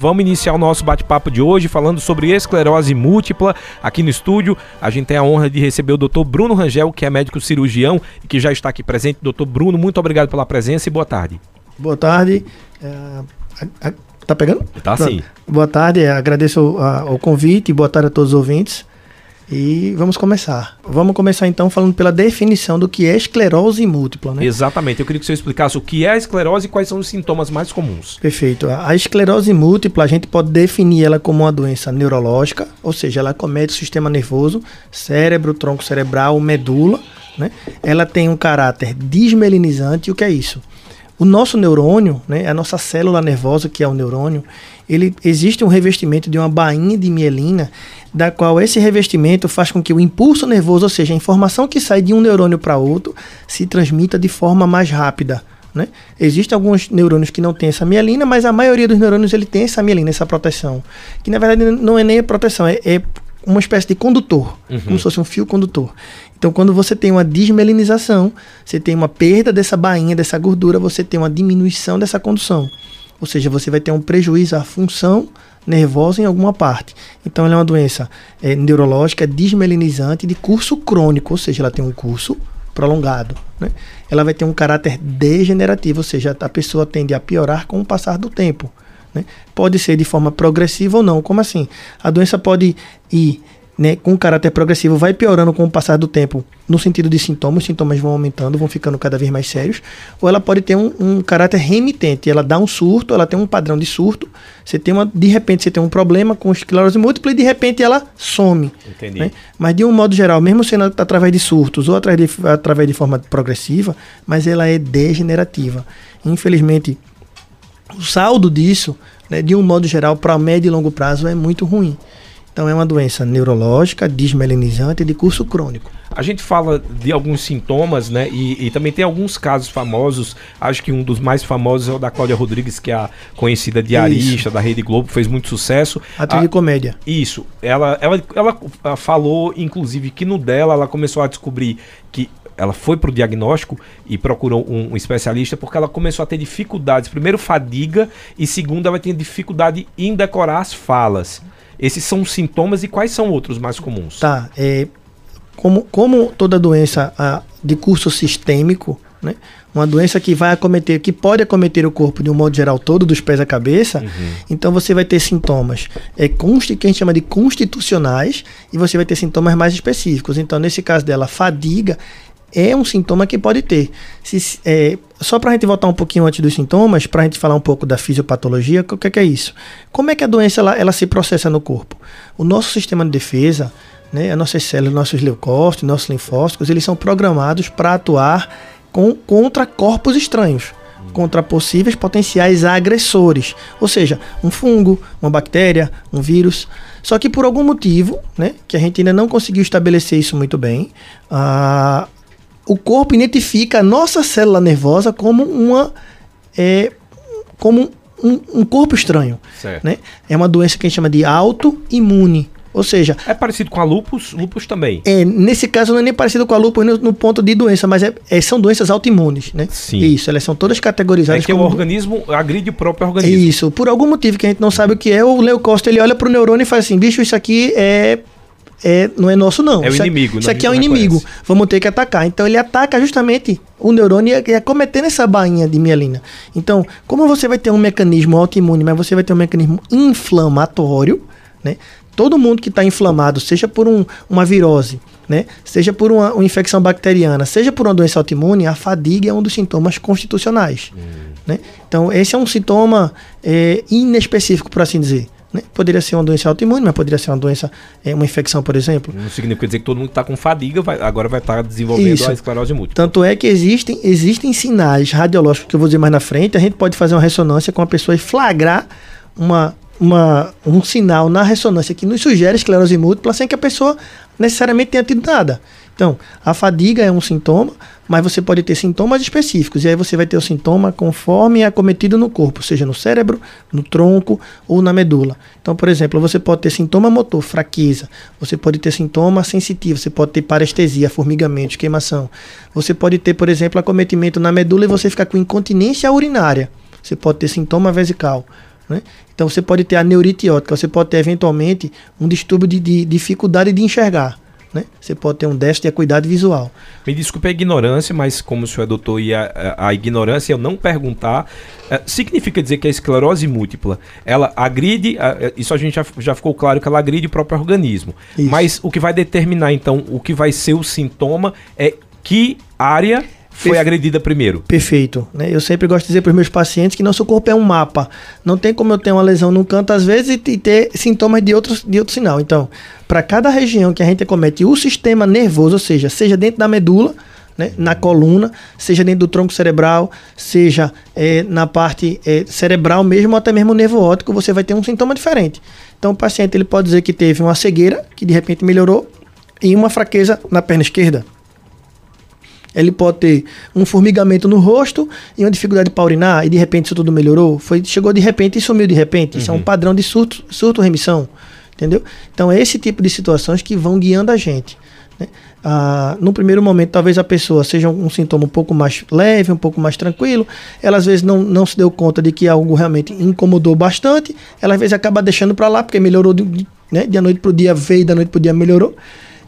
Vamos iniciar o nosso bate-papo de hoje falando sobre esclerose múltipla. Aqui no estúdio, a gente tem a honra de receber o Dr. Bruno Rangel, que é médico cirurgião e que já está aqui presente. Dr. Bruno, muito obrigado pela presença e boa tarde. Boa tarde. É, tá pegando? Tá sim. Boa tarde, agradeço a, o convite e boa tarde a todos os ouvintes. E vamos começar. Vamos começar então falando pela definição do que é esclerose múltipla, né? Exatamente. Eu queria que você explicasse o que é a esclerose e quais são os sintomas mais comuns. Perfeito. A esclerose múltipla, a gente pode definir ela como uma doença neurológica, ou seja, ela comete o sistema nervoso, cérebro, tronco cerebral, medula, né? Ela tem um caráter desmelinizante. E o que é isso? O nosso neurônio, né, a nossa célula nervosa, que é o neurônio, ele existe um revestimento de uma bainha de mielina, da qual esse revestimento faz com que o impulso nervoso, ou seja, a informação que sai de um neurônio para outro, se transmita de forma mais rápida. Né? Existem alguns neurônios que não têm essa mielina, mas a maioria dos neurônios ele tem essa mielina, essa proteção. Que na verdade não é nem a proteção, é, é uma espécie de condutor, uhum. como se fosse um fio condutor. Então, quando você tem uma desmelinização, você tem uma perda dessa bainha, dessa gordura, você tem uma diminuição dessa condução. Ou seja, você vai ter um prejuízo à função nervosa em alguma parte. Então, ela é uma doença é, neurológica desmelinizante de curso crônico, ou seja, ela tem um curso prolongado. Né? Ela vai ter um caráter degenerativo, ou seja, a pessoa tende a piorar com o passar do tempo. Né? Pode ser de forma progressiva ou não. Como assim? A doença pode ir né, com caráter progressivo, vai piorando com o passar do tempo, no sentido de sintomas, os sintomas vão aumentando, vão ficando cada vez mais sérios, ou ela pode ter um, um, caráter remitente, ela dá um surto, ela tem um padrão de surto, você tem uma, de repente você tem um problema com esclerose múltipla e de repente ela some. Entendi. Né? Mas de um modo geral, mesmo sendo através de surtos ou através de, através de forma progressiva, mas ela é degenerativa. Infelizmente, o saldo disso, né, de um modo geral, para médio e longo prazo, é muito ruim. Então é uma doença neurológica, desmelinizante de curso crônico. A gente fala de alguns sintomas, né? E, e, também tem alguns casos famosos. Acho que um dos mais famosos é o da Cláudia Rodrigues, que é a conhecida diarista isso. da Rede Globo, fez muito sucesso. Atriz de comédia. Isso. Ela, ela, ela, ela falou, inclusive, que no dela ela começou a descobrir que ela foi para o diagnóstico e procurou um, um, especialista porque ela começou a ter dificuldades. Primeiro, fadiga, e segundo, ela tinha dificuldade em decorar as falas. Esses são os sintomas e quais são outros mais comuns? Tá. É, como, como toda doença a, de curso sistêmico, né? Uma doença que vai acometer, que pode acometer o corpo de um modo geral todo, dos pés à cabeça. Uhum. Então você vai ter sintomas é, consti, que a gente chama de constitucionais e você vai ter sintomas mais específicos. Então, nesse caso dela, fadiga é um sintoma que pode ter. Se, é, só para a gente voltar um pouquinho antes dos sintomas, para a gente falar um pouco da fisiopatologia, o que, é que é isso? Como é que a doença ela, ela, se processa no corpo? O nosso sistema de defesa, né, as nossas células, nossos leucócitos, nossos linfócitos, eles são programados para atuar com, contra corpos estranhos contra possíveis potenciais agressores, ou seja, um fungo, uma bactéria, um vírus. Só que por algum motivo, né, que a gente ainda não conseguiu estabelecer isso muito bem, a, o corpo identifica a nossa célula nervosa como uma é, como um, um corpo estranho. Certo. Né? É uma doença que a gente chama de autoimune. Ou seja. É parecido com a lupus, lupus também. É, nesse caso não é nem parecido com a lupus no, no ponto de doença, mas é, é, são doenças autoimunes, né? Sim. Isso, elas são todas categorizadas. É que como... o organismo agride o próprio organismo. Isso, por algum motivo que a gente não sabe o que é, o leucócito ele olha para o neurônio e faz assim: bicho, isso aqui é é, não é nosso, não. É o isso inimigo. Isso aqui é o inimigo. Vamos ter que atacar. Então ele ataca justamente o neurônio e é cometendo essa bainha de mielina. Então, como você vai ter um mecanismo autoimune, mas você vai ter um mecanismo inflamatório, né? Todo mundo que está inflamado, seja por um, uma virose, né? Seja por uma, uma, infecção bacteriana, seja por uma doença autoimune, a fadiga é um dos sintomas constitucionais. Hum. Né? Então, esse é um sintoma é, inespecífico, por assim dizer. Né? Poderia ser uma doença autoimune, mas poderia ser uma doença, é, uma infecção, por exemplo. Não significa dizer que todo mundo está com fadiga vai, agora vai estar tá desenvolvendo Isso. a esclerose múltipla. Tanto é que existem, existem sinais radiológicos, que eu vou dizer mais na frente, a gente pode fazer uma ressonância com a pessoa e flagrar uma, uma, um sinal na ressonância que nos sugere esclerose múltipla sem que a pessoa necessariamente tenha tido nada. Então, a fadiga é um sintoma, mas você pode ter sintomas específicos, e aí você vai ter o sintoma conforme é acometido no corpo, seja no cérebro, no tronco ou na medula. Então, por exemplo, você pode ter sintoma motor, fraqueza, você pode ter sintoma sensitivo, você pode ter parestesia, formigamento, queimação. Você pode ter, por exemplo, acometimento na medula e você ficar com incontinência urinária. Você pode ter sintoma vesical. Né? Então você pode ter a neurite óptica, você pode ter eventualmente um distúrbio de, de dificuldade de enxergar. Né? Você pode ter um déficit de acuidade visual. Me desculpe a ignorância, mas como o senhor é doutor e a, a, a ignorância, eu não perguntar, é, significa dizer que a esclerose múltipla, ela agride, a, isso a gente já, já ficou claro que ela agride o próprio organismo. Isso. Mas o que vai determinar, então, o que vai ser o sintoma é que área foi Perfe... agredida primeiro. Perfeito. Né? Eu sempre gosto de dizer para os meus pacientes que nosso corpo é um mapa. Não tem como eu ter uma lesão num canto, às vezes, e ter sintomas de, outros, de outro sinal. Então, para cada região que a gente comete o sistema nervoso, ou seja, seja dentro da medula, né, na coluna, seja dentro do tronco cerebral, seja é, na parte é, cerebral mesmo, ou até mesmo nervo óptico, você vai ter um sintoma diferente. Então, o paciente ele pode dizer que teve uma cegueira, que de repente melhorou, e uma fraqueza na perna esquerda. Ele pode ter um formigamento no rosto e uma dificuldade para urinar e de repente isso tudo melhorou. Foi, chegou de repente e sumiu de repente. Uhum. Isso é um uhum. padrão de surto, surto remissão. Entendeu? Então é esse tipo de situações que vão guiando a gente. Né? Ah, no primeiro momento, talvez a pessoa seja um, um, sintoma um pouco mais leve, um pouco mais tranquilo. Ela às vezes não, não se deu conta de que algo realmente incomodou bastante. Ela às vezes acaba deixando para lá porque melhorou de, né? de noite para o dia, veio da noite para o dia, melhorou.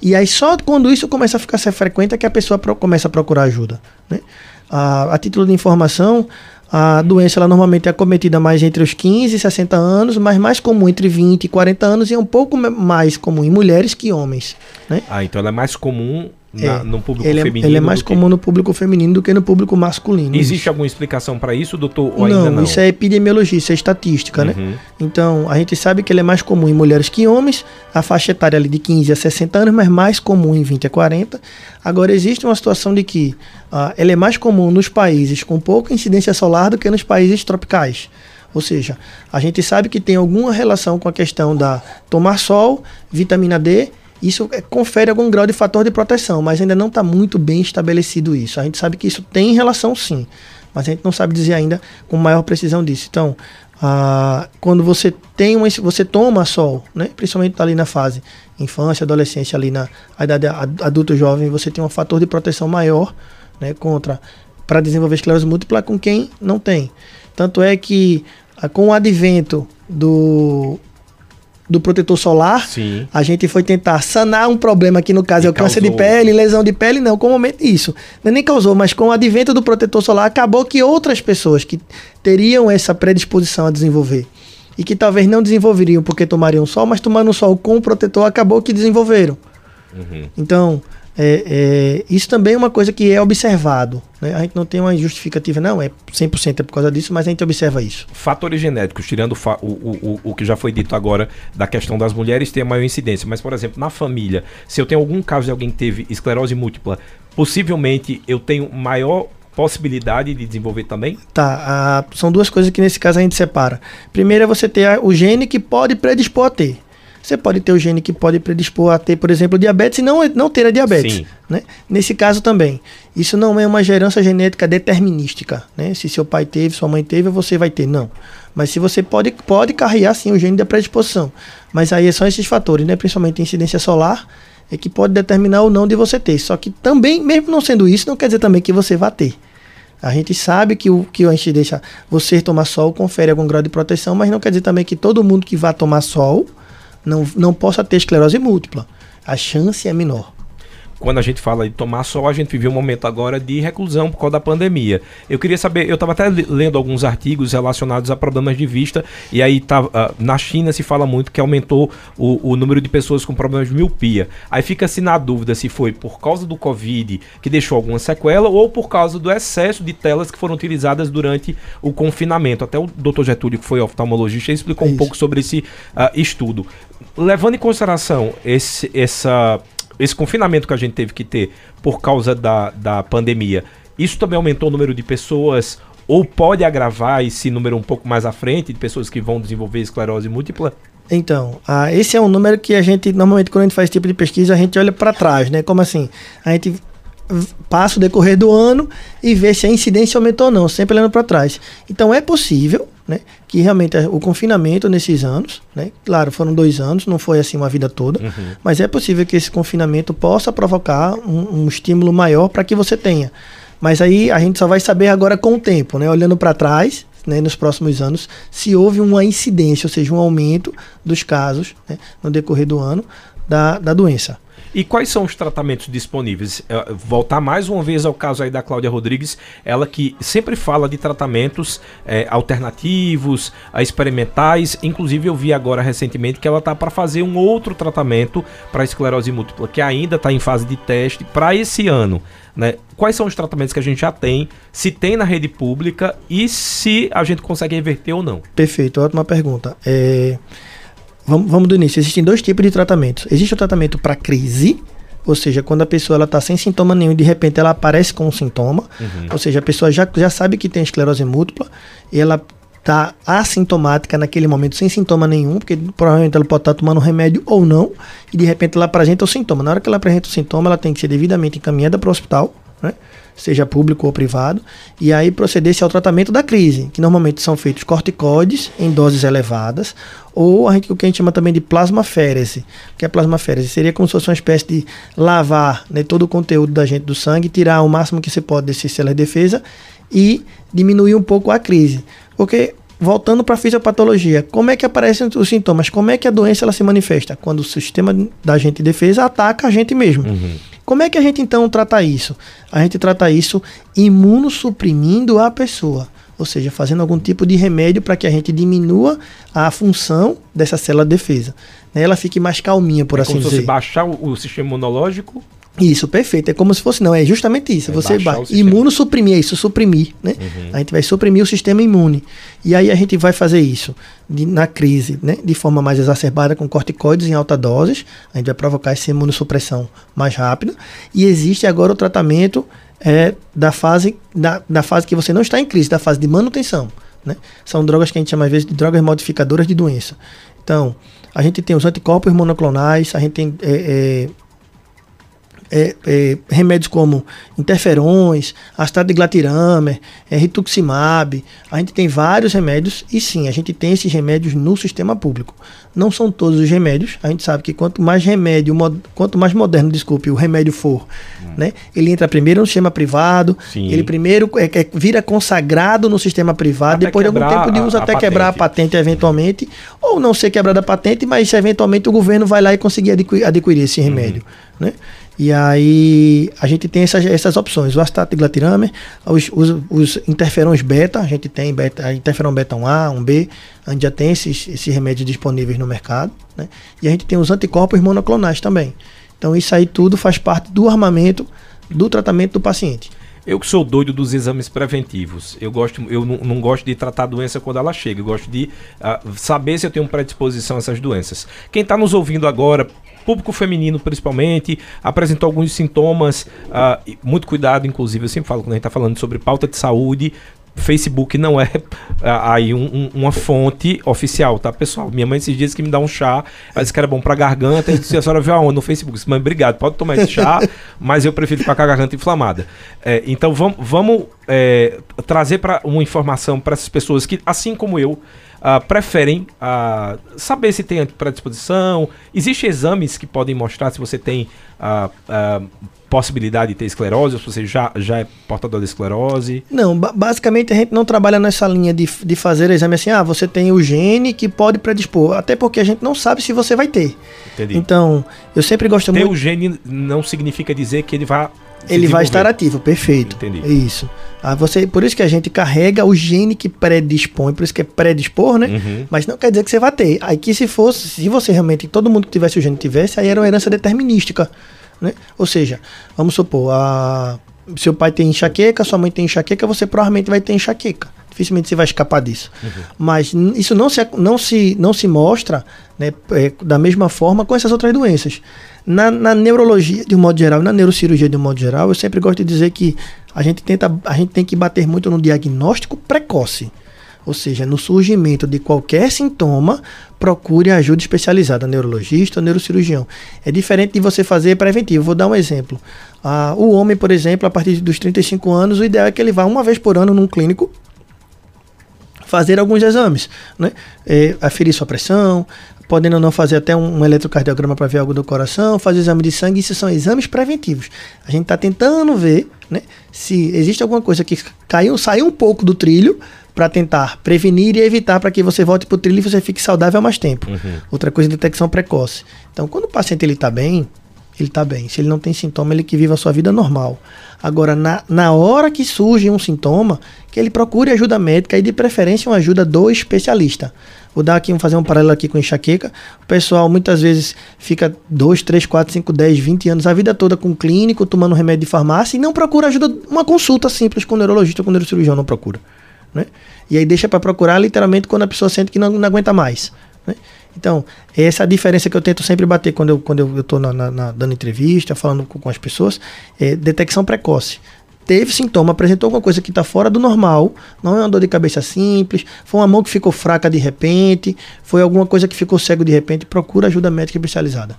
E aí só quando isso começa a ficar ser frequente é que a pessoa começa a procurar ajuda. Né? A, a, título de informação, a doença ela normalmente é cometida mais entre os 15 e 60 anos, mas mais comum entre 20 e 40 anos e é um pouco mais comum em mulheres que homens. Né? Ah, então ela é mais comum na, é, no público ele feminino. É, ele é mais comum que... no público feminino do que no público masculino. Existe alguma explicação para isso, doutor? Ou não, não, isso é epidemiologia, isso é estatística, né? uhum. né? Então, a gente sabe que ele é mais comum em mulheres que em homens, a faixa etária ali de 15 a 60 anos, mas mais comum em 20 a 40. Agora, existe uma situação de que uh, ele é mais comum nos países com pouca incidência solar do que nos países tropicais. Ou seja, a gente sabe que tem alguma relação com a questão da tomar sol, vitamina D isso é, confere algum grau de fator de proteção, mas ainda não está muito bem estabelecido isso. A gente sabe que isso tem relação sim, mas a gente não sabe dizer ainda com maior precisão disso. Então, ah, quando você tem uma, você toma sol, né, principalmente ali na fase infância, adolescência, ali na idade adulto jovem, você tem um fator de proteção maior né, contra para desenvolver esclerose múltipla com quem não tem. Tanto é que ah, com o advento do do protetor solar, Sim. a gente foi tentar sanar um problema que no caso e é o câncer de pele, lesão de pele, não, com o momento isso. Não nem causou, mas com o advento do protetor solar acabou que outras pessoas que teriam essa predisposição a desenvolver e que talvez não desenvolveriam porque tomariam sol, mas tomando sol com o protetor acabou que desenvolveram. Uhum. Então, é, é, isso também é uma coisa que é observado. Né? A gente não tem uma justificativa, não, é 100% é por causa disso, mas a gente observa isso. Fatores genéticos, tirando o, o, o, o que já foi dito agora da questão das mulheres, tem a maior incidência. Mas, por exemplo, na família, se eu tenho algum caso de alguém que teve esclerose múltipla, possivelmente eu tenho maior possibilidade de desenvolver também? Tá, a, são duas coisas que nesse caso a gente separa. Primeiro é você ter a, o gene que pode predispor a ter. Você pode ter o gene que pode predispor a ter, por exemplo, diabetes e não, não ter a diabetes. Né? Nesse caso também. Isso não é uma gerança genética determinística. Né? Se seu pai teve, sua mãe teve, você vai ter. Não. Mas se você pode, pode carregar sim o gene da predisposição. Mas aí são esses fatores, né? principalmente a incidência solar, é que pode determinar ou não de você ter. Só que também, mesmo não sendo isso, não quer dizer também que você vá ter. A gente sabe que o que a gente deixa você tomar sol confere algum grau de proteção, mas não quer dizer também que todo mundo que vá tomar sol não, não possa ter esclerose múltipla. A chance é menor quando a gente fala de tomar sol, a gente viveu um momento agora de reclusão por causa da pandemia. Eu queria saber, eu estava até lendo alguns artigos relacionados a problemas de vista, e aí tá, uh, na China se fala muito que aumentou o, o, número de pessoas com problemas de miopia. Aí fica-se na dúvida se foi por causa do Covid que deixou alguma sequela ou por causa do excesso de telas que foram utilizadas durante o confinamento. Até o Dr. Getúlio, que foi oftalmologista, explicou é um pouco sobre esse uh, estudo. Levando em consideração esse, essa esse confinamento que a gente teve que ter por causa da, da pandemia, isso também aumentou o número de pessoas ou pode agravar esse número um pouco mais à frente de pessoas que vão desenvolver esclerose múltipla? Então, ah, esse é um número que a gente, normalmente, quando a gente faz esse tipo de pesquisa, a gente olha para trás, né? Como assim? A gente passa o decorrer do ano e vê se a incidência aumentou ou não, sempre olhando para trás. Então, é possível né? Que realmente é o confinamento nesses anos, né? Claro, foram dois anos, não foi assim uma vida toda, uhum. mas é possível que esse confinamento possa provocar um, um estímulo maior para que você tenha. Mas aí a gente só vai saber agora com o tempo, né? Olhando para trás, né, nos próximos anos se houve uma incidência, ou seja, um aumento dos casos né, no decorrer do ano da, da doença. E quais são os tratamentos disponíveis? É, voltar mais uma vez ao caso aí da Cláudia Rodrigues, ela que sempre fala de tratamentos é, alternativos, experimentais. Inclusive, eu vi agora recentemente que ela está para fazer um outro tratamento para esclerose múltipla, que ainda está em fase de teste para esse ano. Né? Quais são os tratamentos que a gente já tem, se tem na rede pública e se a gente consegue reverter ou não? Perfeito, ótima pergunta. É... Vamos, vamos do início. Existem dois tipos de tratamentos. Existe o tratamento para crise, ou seja, quando a pessoa está sem sintoma nenhum e de repente ela aparece com um sintoma, uhum. ou seja, a pessoa já, já sabe que tem esclerose múltipla e ela está assintomática naquele momento sem sintoma nenhum, porque provavelmente ela pode estar tá tomando remédio ou não, e de repente ela apresenta o sintoma. Na hora que ela apresenta o sintoma, ela tem que ser devidamente encaminhada para o hospital, né? seja público ou privado, e aí proceder-se ao tratamento da crise, que normalmente são feitos corticoides em doses elevadas, ou a gente, o que a gente chama também de plasmaférese. Que é plasmaférese? Seria como se fosse uma espécie de lavar né, todo o conteúdo da gente do sangue, tirar o máximo que você pode desses células de defesa e diminuir um pouco a crise. Porque voltando para a fisiopatologia, como é que aparecem os sintomas? Como é que a doença ela se manifesta? Quando o sistema da gente de defesa ataca a gente mesmo. Uhum. Como é que a gente então trata isso? A gente trata isso imunossuprimindo a pessoa, ou seja, fazendo algum tipo de remédio para que a gente diminua a função dessa célula de defesa. Né? Ela fique mais calminha, por é assim como dizer. Se baixar o, o sistema imunológico isso, perfeito. É como se fosse, não, é justamente isso. É você vai imunossuprimir, é isso, suprimir, né? Uhum. A gente vai suprimir o sistema imune. E aí a gente vai fazer isso de, na crise, né? De forma mais exacerbada, com corticoides em alta doses. A gente vai provocar essa imunossupressão mais rápida. E existe agora o tratamento é, da, fase, da, da fase que você não está em crise, da fase de manutenção. Né? São drogas que a gente chama às vezes de drogas modificadoras de doença. Então, a gente tem os anticorpos monoclonais, a gente tem é, é, é, remédios como interferões, astatiglatiramer, é, rituximab. A gente tem vários remédios e sim, a gente tem esses remédios no sistema público. Não são todos os remédios. A gente sabe que quanto mais remédio, quanto mais moderno, desculpe, o remédio for, hum. né, ele entra primeiro no sistema privado, sim. ele primeiro é, é, vira consagrado no sistema privado, até depois de algum tempo de uso a, até a quebrar a patente eventualmente, ou não ser quebrada a patente, mas eventualmente o governo vai lá e conseguir adquirir, adquirir esse remédio. Hum. Né? E aí a gente tem essas, essas opções, o astatiglatiramer, os, os, os interferões beta, a gente tem beta, interferão beta 1A, 1B, a gente já tem esses, esses remédios disponíveis no mercado, né? E a gente tem os anticorpos monoclonais também. Então isso aí tudo faz parte do armamento do tratamento do paciente. Eu que sou doido dos exames preventivos. Eu gosto, eu não, não gosto de tratar a doença quando ela chega. Eu gosto de uh, saber se eu tenho predisposição a essas doenças. Quem está nos ouvindo agora, público feminino principalmente, apresentou alguns sintomas, uh, muito cuidado, inclusive, eu sempre falo quando a gente está falando sobre pauta de saúde, Facebook não é ah, aí um, um, uma fonte oficial, tá, pessoal? Minha mãe esses dias que me dá um chá, ela disse que era bom pra garganta, e disse, a senhora viu aonde? No Facebook. disse, mãe, obrigado, pode tomar esse chá, mas eu prefiro ficar com a garganta inflamada. É, então vamos, é, trazer para uma informação para essas pessoas que, assim como eu, uh, preferem uh, saber se tem predisposição. Existem exames que podem mostrar se você tem uh, possibilidade de ter esclerose, ou se você já, já é portador de esclerose? Não, basicamente a gente não trabalha nessa linha de, de fazer exame assim, ah, você tem o gene que pode predispor, até porque a gente não sabe se você vai ter. Entendi. Então, eu sempre gosto ter muito... Ter o gene não significa dizer que ele vai ele vai estar ativo, perfeito. Entendi. Isso. Ah, você, por isso que a gente carrega o gene que predispõe, por isso que é predispor, né? Uhum. Mas não quer dizer que você vai ter. Aí que se fosse, se você realmente, todo mundo que tivesse o gene tivesse, aí era uma herança determinística, né? Ou seja, vamos supor, a, seu pai tem enxaqueca, sua mãe tem enxaqueca, você provavelmente vai ter enxaqueca. Dificilmente você vai escapar disso. Uhum. Mas isso não se, não se, não se mostra né, é, da mesma forma com essas outras doenças. Na, na, neurologia, de um modo geral, na neurocirurgia, de um modo geral, eu sempre gosto de dizer que a gente, tenta, a gente tem que bater muito no diagnóstico precoce. Ou seja, no surgimento de qualquer sintoma, procure ajuda especializada, neurologista ou neurocirurgião. É diferente de você fazer preventivo. Vou dar um exemplo. Ah, o homem, por exemplo, a partir dos 35 anos, o ideal é que ele vá uma vez por ano num clínico fazer alguns exames, né? É, aferir sua pressão, podendo ou não fazer até um, um eletrocardiograma para ver algo do coração, fazer exame de sangue, isso são exames preventivos. A gente está tentando ver né, se existe alguma coisa que caiu, saiu um pouco do trilho para tentar prevenir e evitar para que você volte para o trilho e você fique saudável mais tempo. Uhum. Outra coisa, detecção precoce. Então, quando o paciente ele está bem, ele está bem. Se ele não tem sintoma, ele que vive a sua vida normal. Agora, na, na hora que surge um sintoma, que ele procure ajuda médica e de preferência uma ajuda do especialista. Vou dar aqui, vou fazer um paralelo aqui com enxaqueca. O pessoal muitas vezes fica 2, 3, 4, 5, 10, 20 anos, a vida toda com clínico, tomando remédio de farmácia e não procura ajuda, uma consulta simples com o neurologista ou com o neurocirurgião, não procura. Né? E aí deixa para procurar literalmente quando a pessoa sente que não, não aguenta mais. Né? Então, essa é a diferença que eu tento sempre bater quando eu estou quando eu, eu na, na, dando entrevista, falando com, com as pessoas, é detecção precoce teve sintoma, apresentou alguma coisa que está fora do normal, não é uma dor de cabeça simples, foi uma mão que ficou fraca de repente, foi alguma coisa que ficou cego de repente, procura ajuda médica especializada.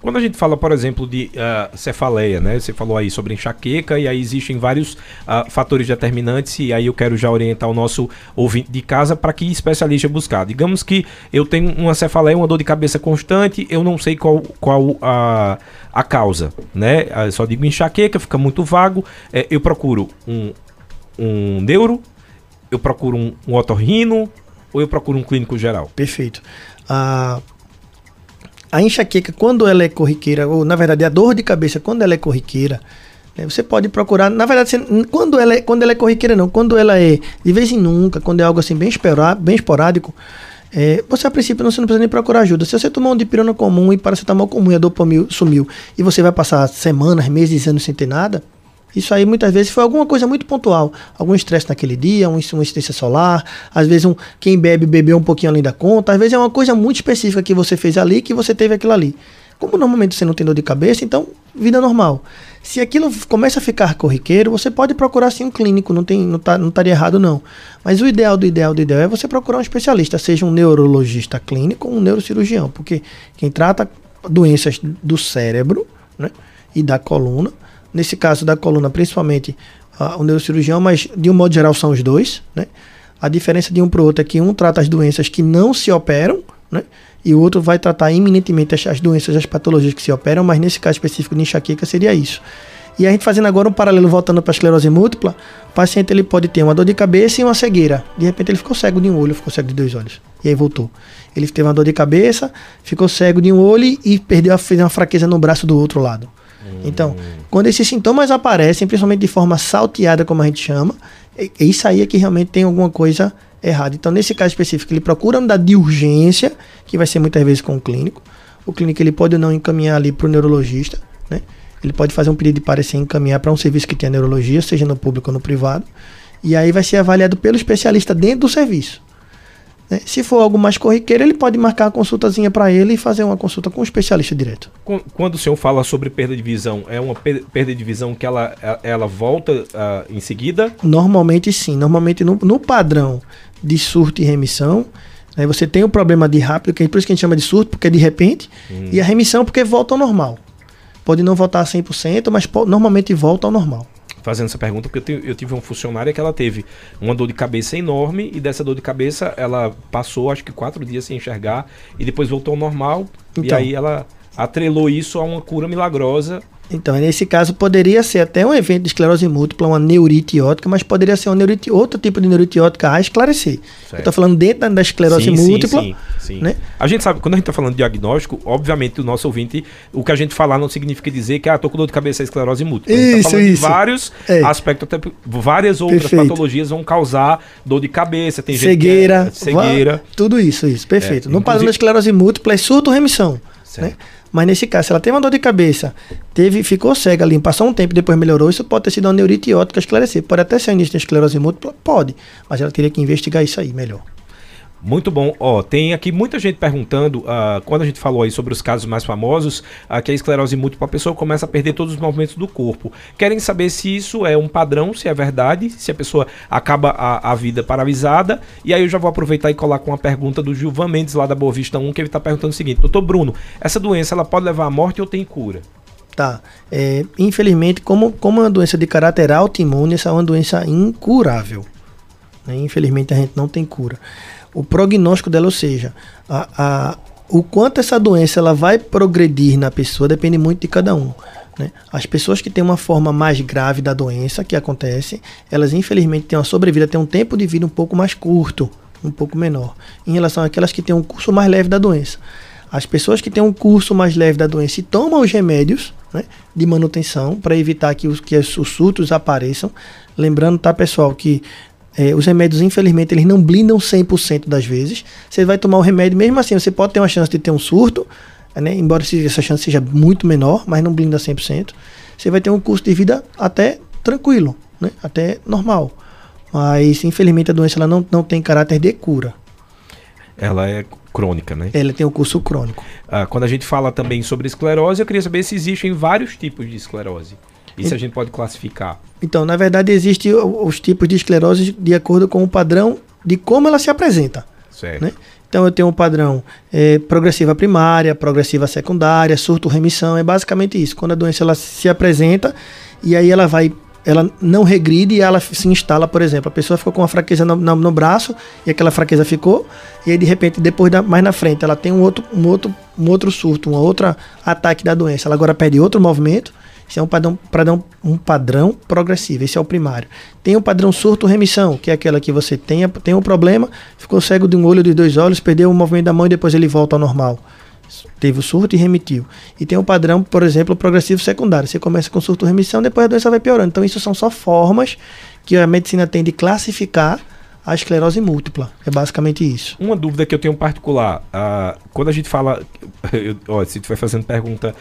Quando a gente fala, por exemplo, de uh, cefaleia, né? Você falou aí sobre enxaqueca e aí existem vários uh, fatores determinantes e aí eu quero já orientar o nosso ouvinte de casa para que especialista buscar. Digamos que eu tenho uma cefaleia, uma dor de cabeça constante, eu não sei qual, qual a, a causa, né? Eu ah, só digo enxaqueca, fica muito vago. É, eu procuro um, um neuro, eu procuro um, um otorrino ou eu procuro um clínico geral? Perfeito. Uh a enxaqueca, quando ela é corriqueira, ou na verdade a dor de cabeça, quando ela é corriqueira, né, você pode procurar, na verdade, você, quando, ela é, quando ela é corriqueira, não, quando ela é de vez em nunca, quando é algo assim bem, esporádico, bem esporádico, é, você a princípio não, você não precisa nem procurar ajuda. Se você tomar um dipirona comum e paracetamol comum e a dopamina sumiu, e você vai passar semanas, meses, anos sem ter nada, isso aí muitas vezes foi alguma coisa muito pontual. Algum estresse naquele dia, um, uma incidência solar, às vezes um, quem bebe bebeu um pouquinho além da conta, às vezes é uma coisa muito específica que você fez ali que você teve aquilo ali. Como normalmente você não tem dor de cabeça, então vida normal. Se aquilo começa a ficar corriqueiro, você pode procurar sim um clínico, não, tem, não, tá, não estaria errado não. Mas o ideal do ideal do ideal é você procurar um especialista, seja um neurologista clínico ou um neurocirurgião, porque quem trata doenças do cérebro né, e da coluna nesse caso da coluna, principalmente uh, o neurocirurgião, mas de um modo geral são os dois, né? A diferença de um para o outro é que um trata as doenças que não se operam, né? E o outro vai tratar iminentemente as, as doenças, as patologias que se operam, mas nesse caso específico de enxaqueca seria isso. E a gente fazendo agora um paralelo voltando para a esclerose múltipla, o paciente ele pode ter uma dor de cabeça e uma cegueira. De repente ele ficou cego de um olho, ficou cego de dois olhos. E aí voltou. Ele teve uma dor de cabeça, ficou cego de um olho e perdeu a, fez uma fraqueza no braço do outro lado. Então, quando esses sintomas aparecem, principalmente de forma salteada, como a gente chama, é, é isso aí é que realmente tem alguma coisa errada. Então, nesse caso específico, ele procura um de urgência, que vai ser muitas vezes com o clínico. O clínico ele pode ou não encaminhar ali para o neurologista, né? Ele pode fazer um pedido de parecer encaminhar para um serviço que tenha neurologia, seja no público ou no privado. E aí vai ser avaliado pelo especialista dentro do serviço. Né? Se for algo mais corriqueiro, ele pode marcar a consultazinha para ele e fazer uma consulta com o um especialista direto. Quando o senhor fala sobre perda de visão, é uma perda de visão que ela, ela volta uh, em seguida? Normalmente sim. Normalmente no, no padrão de surto e remissão, né, você tem o problema de rápido, que é por isso que a gente chama de surto, porque é de repente, hum. e a remissão porque volta ao normal. Pode não voltar a 100%, mas normalmente volta ao normal fazendo essa pergunta porque eu, eu, tive uma funcionária que ela teve uma dor de cabeça enorme e dessa dor de cabeça ela passou acho que quatro dias sem enxergar e depois voltou ao normal então, e aí ela atrelou isso a uma cura milagrosa então, nesse caso, poderia ser até um evento de esclerose múltipla, uma neurite ótica, mas poderia ser uma neurite, outro tipo de neurite ótica a esclarecer. Certo. Eu estou falando dentro da esclerose sim, múltipla. Sim, sim. Né? A gente sabe, quando a gente está falando de diagnóstico, obviamente o nosso ouvinte, o que a gente falar não significa dizer que ah, estou com dor de cabeça é esclerose múltipla. Isso, a gente tá falando isso. de vários é. aspectos, até várias outras perfeito. patologias vão causar dor de cabeça, tem cegueira, gente que é, cegueira. Tudo isso, isso, perfeito. É, no padrão da esclerose múltipla é surto ou remissão. Né? Mas nesse caso, se ela teve uma dor de cabeça, teve, ficou cega ali, passou um tempo e depois melhorou, isso pode ter sido uma neurite ótica esclarecer. Pode até ser início de esclerose múltipla? Pode. Mas ela teria que investigar isso aí melhor. Muito bom. Ó, tem aqui muita gente perguntando, uh, quando a gente falou aí sobre os casos mais famosos, uh, que a esclerose múltipla, a pessoa começa a perder todos os movimentos do corpo. Querem saber se isso é um padrão, se é verdade, se a pessoa acaba a, a vida paralisada. E aí eu já vou aproveitar e colar com uma pergunta do Gilvan Mendes, lá da Boa Vista 1, que ele está perguntando o seguinte, doutor Bruno, essa doença ela pode levar à morte ou tem cura? Tá. É, infelizmente, como, como é uma doença de caráter autoimune, essa é uma doença incurável. Né? Infelizmente a gente não tem cura o prognóstico dela, ou seja, a, a, o quanto essa doença ela vai progredir na pessoa depende muito de cada um. Né? As pessoas que têm uma forma mais grave da doença que acontece, elas infelizmente têm uma sobrevida, têm um tempo de vida um pouco mais curto, um pouco menor, em relação àquelas que têm um curso mais leve da doença. As pessoas que têm um curso mais leve da doença e tomam os remédios né, de manutenção para evitar que os, que os surtos apareçam. Lembrando, tá, pessoal, que é, os remédios, infelizmente, eles não blindam 100% das vezes. Você vai tomar o remédio, mesmo assim, você pode ter uma chance de ter um surto, né, embora essa chance seja muito menor, mas não blinda 100%. Você vai ter um custo de vida até tranquilo, né, até normal. Mas, infelizmente, a doença ela não, não tem caráter de cura. Ela é crônica, né? Ela tem o curso crônico. Ah, quando a gente fala também sobre esclerose, eu queria saber se existem vários tipos de esclerose. Se a gente pode classificar? Então, na verdade, existem os tipos de esclerose de acordo com o padrão de como ela se apresenta. Certo. Né? Então, eu tenho um padrão é, progressiva primária, progressiva secundária, surto-remissão. É basicamente isso. Quando a doença ela se apresenta e aí ela vai ela não regride e ela se instala, por exemplo. A pessoa ficou com uma fraqueza no, no, no, braço e aquela fraqueza ficou, e aí de repente, depois da, mais na frente, ela tem um outro, um outro, um outro surto, um outro ataque da doença. Ela agora perde outro movimento. Isso é um padrão, padrão, um padrão progressivo, esse é o primário. Tem o padrão surto-remissão, que é aquela que você tem, tem um problema, ficou cego de um olho, de dois olhos, perdeu o movimento da mão e depois ele volta ao normal teve o surto e remitiu. E tem o padrão, por exemplo, progressivo secundário. Você começa com surto remissão, depois a doença vai piorando. Então, isso são só formas que a medicina tem de classificar a esclerose múltipla. É basicamente isso. Uma dúvida que eu tenho particular, quando a gente fala, eu, ó, se tu vai fazendo pergunta,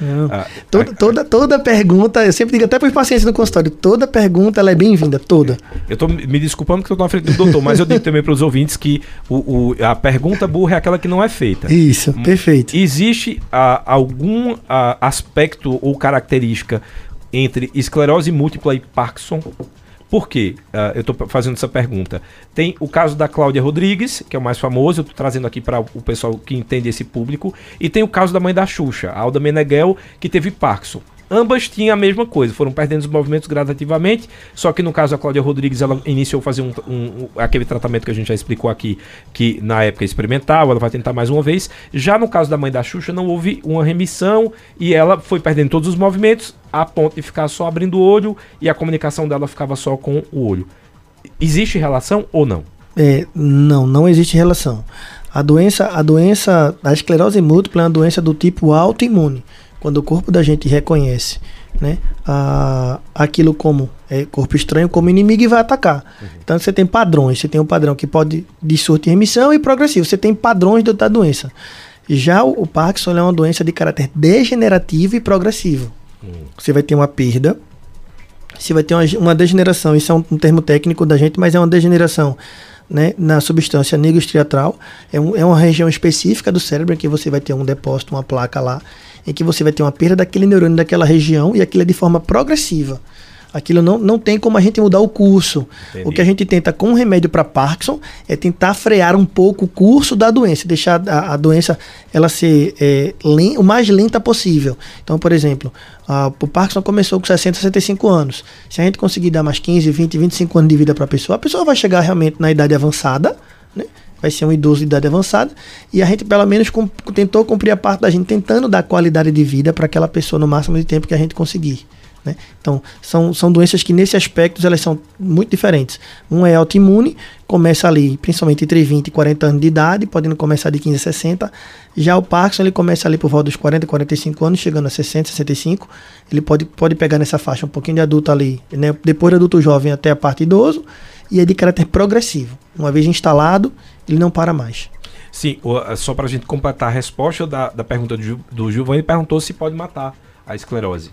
toda, toda, toda pergunta, eu sempre digo até para os pacientes no consultório, toda pergunta ela é bem-vinda, toda. Eu estou me desculpando que eu estou na frente do doutor, mas eu digo também para os ouvintes que o, o, a pergunta burra é aquela que não é feita. Isso, perfeito. Existe algum aspecto ou característica entre esclerose múltipla e Parkinson? Por quê? Uh, eu estou fazendo essa pergunta. Tem o caso da Cláudia Rodrigues, que é o mais famoso, eu estou trazendo aqui para o pessoal que entende esse público, e tem o caso da mãe da Xuxa, Alda Meneghel, que teve Parkinson. Ambas tinham a mesma coisa, foram perdendo os movimentos gradativamente, só que no caso da Cláudia Rodrigues, ela iniciou a fazer um, um, um, aquele tratamento que a gente já explicou aqui, que na época é experimental, ela vai tentar mais uma vez. Já no caso da mãe da Xuxa, não houve uma remissão e ela foi perdendo todos os movimentos a ponto de ficar só abrindo o olho e a comunicação dela ficava só com o olho. Existe relação ou não? É, não, não existe relação. A doença, a doença, a esclerose múltipla é uma doença do tipo autoimune quando o corpo da gente reconhece né, a, aquilo como é, corpo estranho, como inimigo e vai atacar. Uhum. Então você tem padrões, você tem um padrão que pode de surto e remissão e progressivo, você tem padrões da doença. Já o, o Parkinson é uma doença de caráter degenerativo e progressivo. Uhum. Você vai ter uma perda, você vai ter uma, uma degeneração, isso é um, um termo técnico da gente, mas é uma degeneração né, na substância nigrostriatral. É, um, é uma região específica do cérebro que você vai ter um depósito, uma placa lá, em que você vai ter uma perda daquele neurônio daquela região e aquilo é de forma progressiva. Aquilo não, não tem como a gente mudar o curso. Entendi. O que a gente tenta com o remédio para Parkinson é tentar frear um pouco o curso da doença, deixar a, a doença ela ser é, o mais lenta possível. Então, por exemplo, a, o Parkinson começou com 60, 65 anos. Se a gente conseguir dar mais 15, 20, 25 anos de vida para a pessoa, a pessoa vai chegar realmente na idade avançada, né? Vai ser um idoso de idade avançada, e a gente pelo menos com, tentou cumprir a parte da gente tentando dar qualidade de vida para aquela pessoa no máximo de tempo que a gente conseguir. Né? Então, são, são doenças que nesse aspecto elas são muito diferentes. Um é autoimune, começa ali principalmente entre 20 e 40 anos de idade, podendo começar de 15 a 60. Já o Parkinson, ele começa ali por volta dos 40, 45 anos, chegando a 60, 65. Ele pode, pode pegar nessa faixa um pouquinho de adulto ali, né? depois adulto jovem até a parte idoso, e é de caráter progressivo. Uma vez instalado, ele não para mais. Sim, só para a gente completar a resposta da, da pergunta do, do Gilvan, ele perguntou se pode matar a esclerose.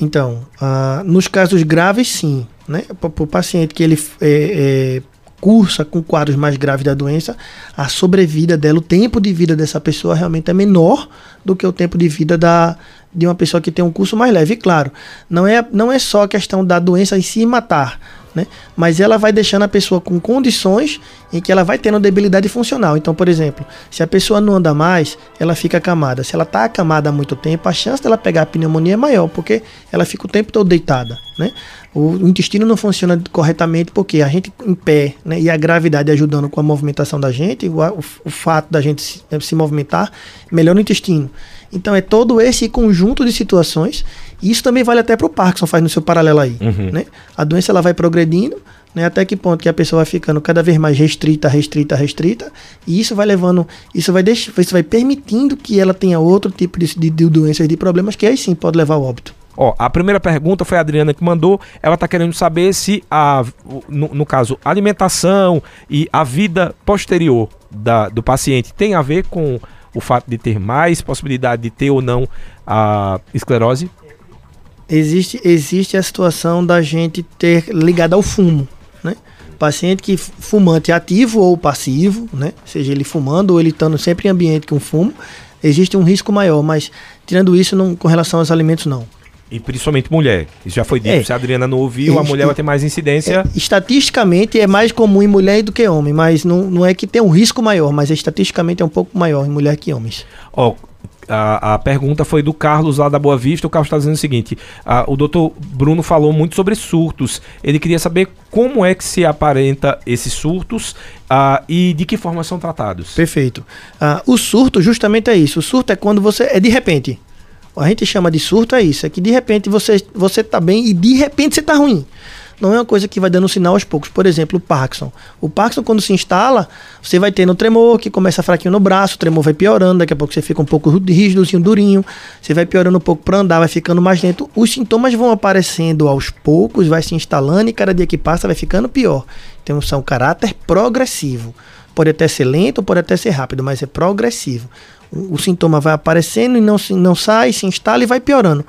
Então, uh, nos casos graves, sim. Né? Para o paciente que ele é, é, cursa com quadros mais graves da doença, a sobrevida dela, o tempo de vida dessa pessoa realmente é menor do que o tempo de vida da, de uma pessoa que tem um curso mais leve. E claro, não é, não é só a questão da doença em si matar. Né? Mas ela vai deixando a pessoa com condições em que ela vai tendo debilidade funcional. Então, por exemplo, se a pessoa não anda mais, ela fica acamada. Se ela está acamada há muito tempo, a chance dela pegar a pneumonia é maior, porque ela fica o tempo todo deitada, né? O, intestino não funciona corretamente porque a gente em pé, né? E a gravidade ajudando com a movimentação da gente, o, o, fato da gente se, se movimentar, melhora o intestino. Então é todo esse conjunto de situações. E isso também vale até para o Parkinson, faz no seu paralelo aí. Uhum. Né? A doença ela vai progredindo, né? até que ponto que a pessoa vai ficando cada vez mais restrita, restrita, restrita. E isso vai levando, isso vai, deixar, isso vai permitindo que ela tenha outro tipo de, de, de doenças, de problemas, que aí sim pode levar ao óbito. Ó, a primeira pergunta foi a Adriana que mandou. Ela está querendo saber se a, no, no, caso, alimentação e a vida posterior da, do paciente tem a ver com o fato de ter mais possibilidade de ter ou não a esclerose? Existe, existe a situação da gente ter ligado ao fumo, né? Paciente que fumante ativo ou passivo, né? Seja ele fumando ou ele estando sempre em ambiente com fumo, existe um risco maior, mas tirando isso, não, com relação aos alimentos, não. E principalmente mulher. Isso já foi dito. É, Se a Adriana não ouviu, a mulher vai ter mais incidência. É, estatisticamente é mais comum em mulher do que homem, mas não, não é que tem um risco maior, mas estatisticamente é um pouco maior em mulher que homens. Ó, a, a, pergunta foi do Carlos lá da Boa Vista. O Carlos está dizendo o seguinte: a, o doutor Bruno falou muito sobre surtos. Ele queria saber como é que se aparenta esses surtos e de que forma são tratados. Perfeito. o surto justamente é isso. O surto é quando você. É de repente a gente chama de surto é isso, é que de repente você você tá bem e de repente você tá ruim. Não é uma coisa que vai dando sinal aos poucos. Por exemplo, o Parkinson. O Parkinson, quando se instala, você vai tendo tremor, que começa fraquinho no braço, o tremor vai piorando, daqui a pouco você fica um pouco rígidozinho, durinho, você vai piorando um pouco para andar, vai ficando mais lento. Os sintomas vão aparecendo aos poucos, vai se instalando e cada dia que passa vai ficando pior. Então, são caráter progressivo. Pode até ser lento, pode até ser rápido, mas é progressivo o, sintoma vai aparecendo e não, não sai, se instala e vai piorando.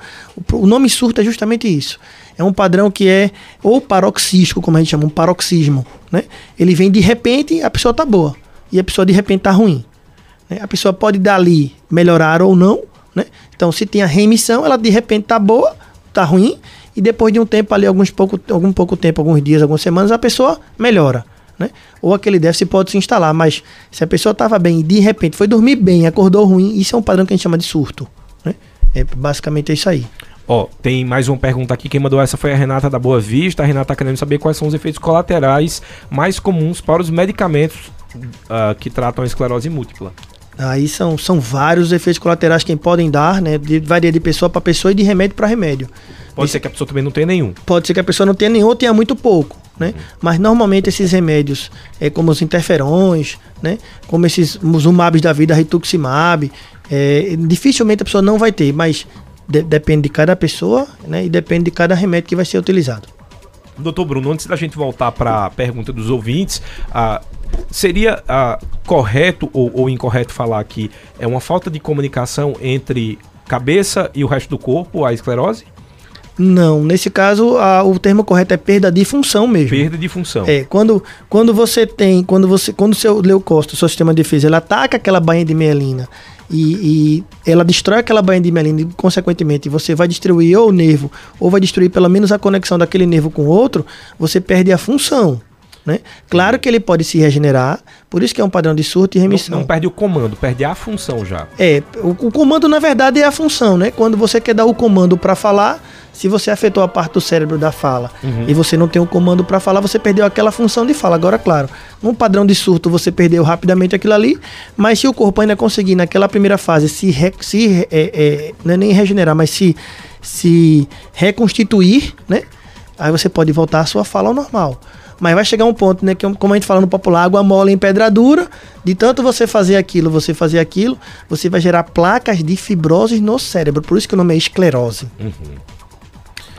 O, nome surto é justamente isso. É um padrão que é ou paroxístico, como a gente chama, um paroxismo. Né? Ele vem de repente a pessoa está boa e a pessoa de repente está ruim. Né? A pessoa pode dali melhorar ou não. Né? Então, se tem a remissão, ela de repente está boa, está ruim, e depois de um tempo ali, alguns pouco, algum pouco tempo, alguns dias, algumas semanas, a pessoa melhora né? Ou aquele déficit pode se instalar, mas se a pessoa estava bem e de repente foi dormir bem, acordou ruim, isso é um padrão que a gente chama de surto, né? É basicamente isso aí. Ó, tem mais uma pergunta aqui. Quem mandou essa foi a Renata da Boa Vista. A Renata está querendo saber quais são os efeitos colaterais mais comuns para os medicamentos uh, que tratam a esclerose múltipla. Aí são, são vários efeitos colaterais que podem dar, né? De, varia de pessoa para pessoa e de remédio para remédio. Pode Isso, ser que a pessoa também não tenha nenhum. Pode ser que a pessoa não tenha nenhum ou tenha muito pouco né? Mas normalmente esses remédios, é, como os interferões, né? Como esses os umabs da vida, rituximab, é, dificilmente a pessoa não vai ter, mas de, depende de cada pessoa, né? E depende de cada remédio que vai ser utilizado. Doutor Bruno, antes da gente voltar para a pergunta dos ouvintes, ah, seria ah, correto ou, ou incorreto falar que é uma falta de comunicação entre cabeça e o resto do corpo, a esclerose? Não, nesse caso a, o termo correto é perda de função mesmo. Perda de função. É, quando, quando você tem, quando você, quando o seu leucócito, o seu sistema de defesa, ele ataca aquela bainha de mielina e, e, ela destrói aquela bainha de mielina e, consequentemente, você vai destruir ou o nervo ou vai destruir pelo menos a conexão daquele nervo com o outro, você perde a função. Né? Claro que ele pode se regenerar, por isso que é um padrão de surto e remissão. Não, não perde o comando, perde a função já. É, o, o, comando na verdade é a função, né? Quando você quer dar o comando para falar, se você afetou a parte do cérebro da fala uhum. e você não tem o comando para falar, você perdeu aquela função de fala. Agora, claro, num padrão de surto você perdeu rapidamente aquilo ali, mas se o corpo ainda conseguir naquela primeira fase se, re, se é, é, não é nem regenerar, mas se, se reconstituir, né? Aí você pode voltar a sua fala ao normal. Mas vai chegar um ponto, né? Que como a gente fala no popular, água mole em pedra dura. De tanto você fazer aquilo, você fazer aquilo, você vai gerar placas de fibrose no cérebro. Por isso que o nome é esclerose. Uhum.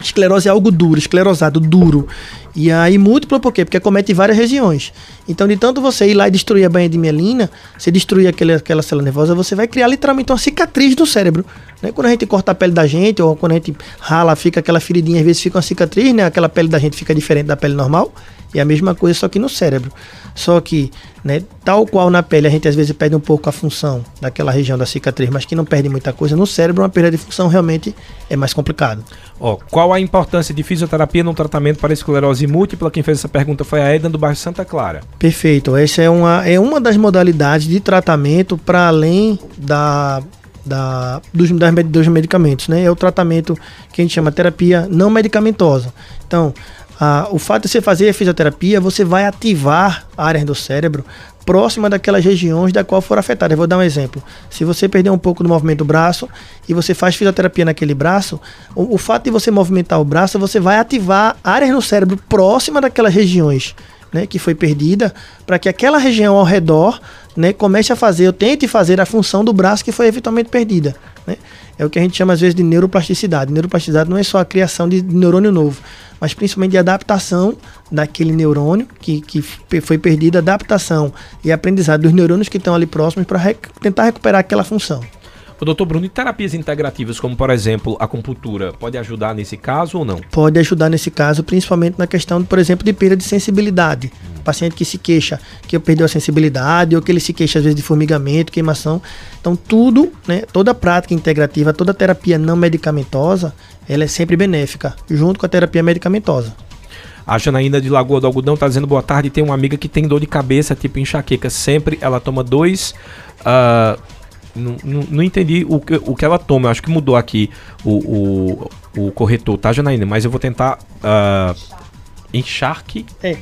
Esclerose é algo duro, esclerosado, duro. E aí múltiplo por quê? Porque comete várias regiões. Então, de tanto você ir lá e destruir a banha de mielina, você destruir aquele, aquela célula nervosa, você vai criar literalmente uma cicatriz no cérebro. Né? Quando a gente corta a pele da gente, ou quando a gente rala, fica aquela feridinha, às vezes fica uma cicatriz, né? Aquela pele da gente fica diferente da pele normal. E a mesma coisa, só que no cérebro. Só que, né, tal qual na pele a gente às vezes perde um pouco a função daquela região da cicatriz, mas que não perde muita coisa, no cérebro uma perda de função realmente é mais complicado. Ó, qual a importância de fisioterapia no tratamento para esclerose múltipla? Quem fez essa pergunta foi a Edna do bairro Santa Clara. Perfeito. Essa é uma, é uma das modalidades de tratamento para além da da, dos, das, dos medicamentos, né? É o tratamento que a gente chama terapia não medicamentosa. Então, a, o fato de você fazer a fisioterapia, você vai ativar áreas do cérebro próxima daquelas regiões da qual for afetada. Eu vou dar um exemplo. Se você perder um pouco do movimento do braço e você faz fisioterapia naquele braço, o, o fato de você movimentar o braço, você vai ativar áreas no cérebro próxima daquelas regiões né, que foi perdida, para que aquela região ao redor né, comece a fazer, ou tente fazer a função do braço que foi eventualmente perdida. Né? É o que a gente chama às vezes de neuroplasticidade. Neuroplasticidade não é só a criação de neurônio novo, mas principalmente de adaptação daquele neurônio que, que foi perdida, adaptação e aprendizado dos neurônios que estão ali próximos para rec tentar recuperar aquela função. O doutor Bruno, e terapias integrativas, como por exemplo a acupuntura, pode ajudar nesse caso ou não? Pode ajudar nesse caso, principalmente na questão, por exemplo, de perda de sensibilidade. Hum. Paciente que se queixa que perdeu a sensibilidade, ou que ele se queixa às vezes de formigamento, queimação. Então, tudo, né, toda prática integrativa, toda terapia não medicamentosa, ela é sempre benéfica, junto com a terapia medicamentosa. A Janaína de Lagoa do Algodão está dizendo boa tarde. Tem uma amiga que tem dor de cabeça, tipo enxaqueca. Sempre ela toma dois. Uh, não, não, entendi o que, o que ela toma. Eu acho que mudou aqui o, o, o corretor, tá, Janaína? Mas eu vou tentar. Uh, encharque. É.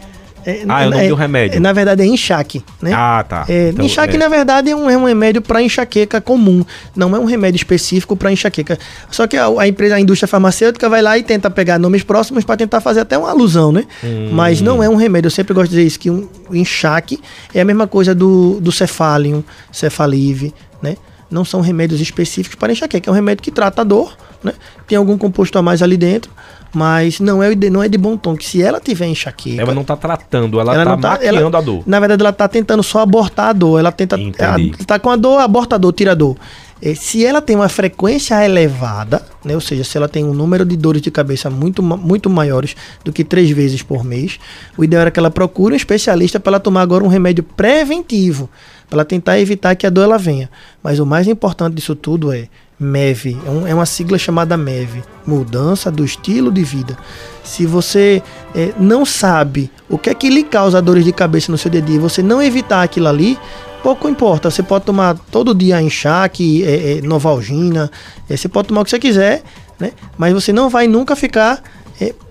É, ah, é o nome é, do remédio. É, na verdade é enxaque, né? Ah, tá. É, então, enxaque, é. na verdade, é um, é um remédio para enxaqueca comum. Não é um remédio específico para enxaqueca. Só que a, a, empresa, a indústria farmacêutica vai lá e tenta pegar nomes próximos para tentar fazer até uma alusão, né? Hum. Mas não é um remédio. Eu sempre gosto de dizer isso, que um, o enxaque é a mesma coisa do, do cefalium, cefalive, né? não são remédios específicos para enxaqueca. É um remédio que trata a dor, né? Tem algum composto a mais ali dentro, mas não é, não é de bom tom que se ela tiver enxaqueca... Ela não está tratando, ela, está tá, maquiando ela, a dor. Na verdade, ela está tentando só abortar a dor. Ela tenta... Está com a dor, aborta a dor, tira a dor. É, se ela tem uma frequência elevada, né, ou seja, se ela tem um número de dores de cabeça muito, muito maiores do que três vezes por mês, o ideal era que ela procure um especialista para ela tomar agora um remédio preventivo, para tentar evitar que a dor ela venha. Mas o mais importante disso tudo é MEV, é, um, é uma sigla chamada MEV, Mudança do Estilo de Vida. Se você é, não sabe o que é que lhe causa dores de cabeça no seu dia a dia, você não evitar aquilo ali, pouco importa. Você pode tomar todo dia enxaque, é, é, novalgina, é, você pode tomar o que você quiser, né? Mas você não vai nunca ficar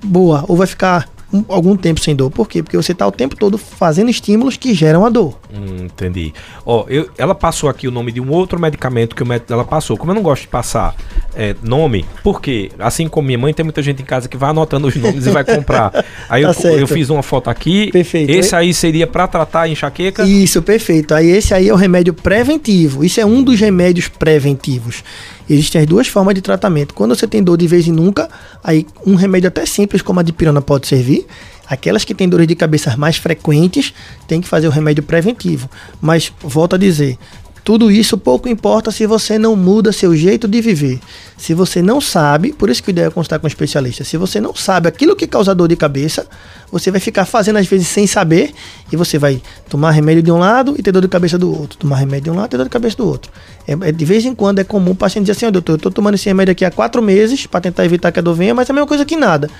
boa ou vai ficar um, algum tempo sem dor. Por quê? Porque você está o tempo todo fazendo estímulos que geram a dor. Hum, entendi. Ó, eu, ela passou aqui o nome de um outro medicamento que o médico ela passou. Como eu não gosto de passar é, nome, porque assim como minha mãe, tem muita gente em casa que vai anotando os nomes e vai comprar. Aí tá eu, eu, fiz uma foto aqui. Perfeito. Esse aí seria para tratar a enxaqueca? Isso, perfeito. Aí esse aí é o remédio preventivo. Isso é um dos remédios preventivos. Existem as duas formas de tratamento. Quando você tem dor de vez em nunca, aí um remédio até simples como a dipirona pode servir. Aquelas que têm dores de cabeça mais frequentes, tem que fazer o remédio preventivo. Mas volto a dizer, tudo isso pouco importa se você não muda seu jeito de viver. Se você não sabe, por isso que o ideia é consultar com um especialista. Se você não sabe aquilo que causa dor de cabeça, você vai ficar fazendo às vezes sem saber e você vai tomar remédio de um lado e ter dor de cabeça do outro. Tomar remédio de um lado e ter dor de cabeça do outro. É, é de vez em quando é comum o paciente dizer assim: oh, doutor, eu estou tomando esse remédio aqui há quatro meses para tentar evitar que a dor venha, mas é a mesma coisa que nada.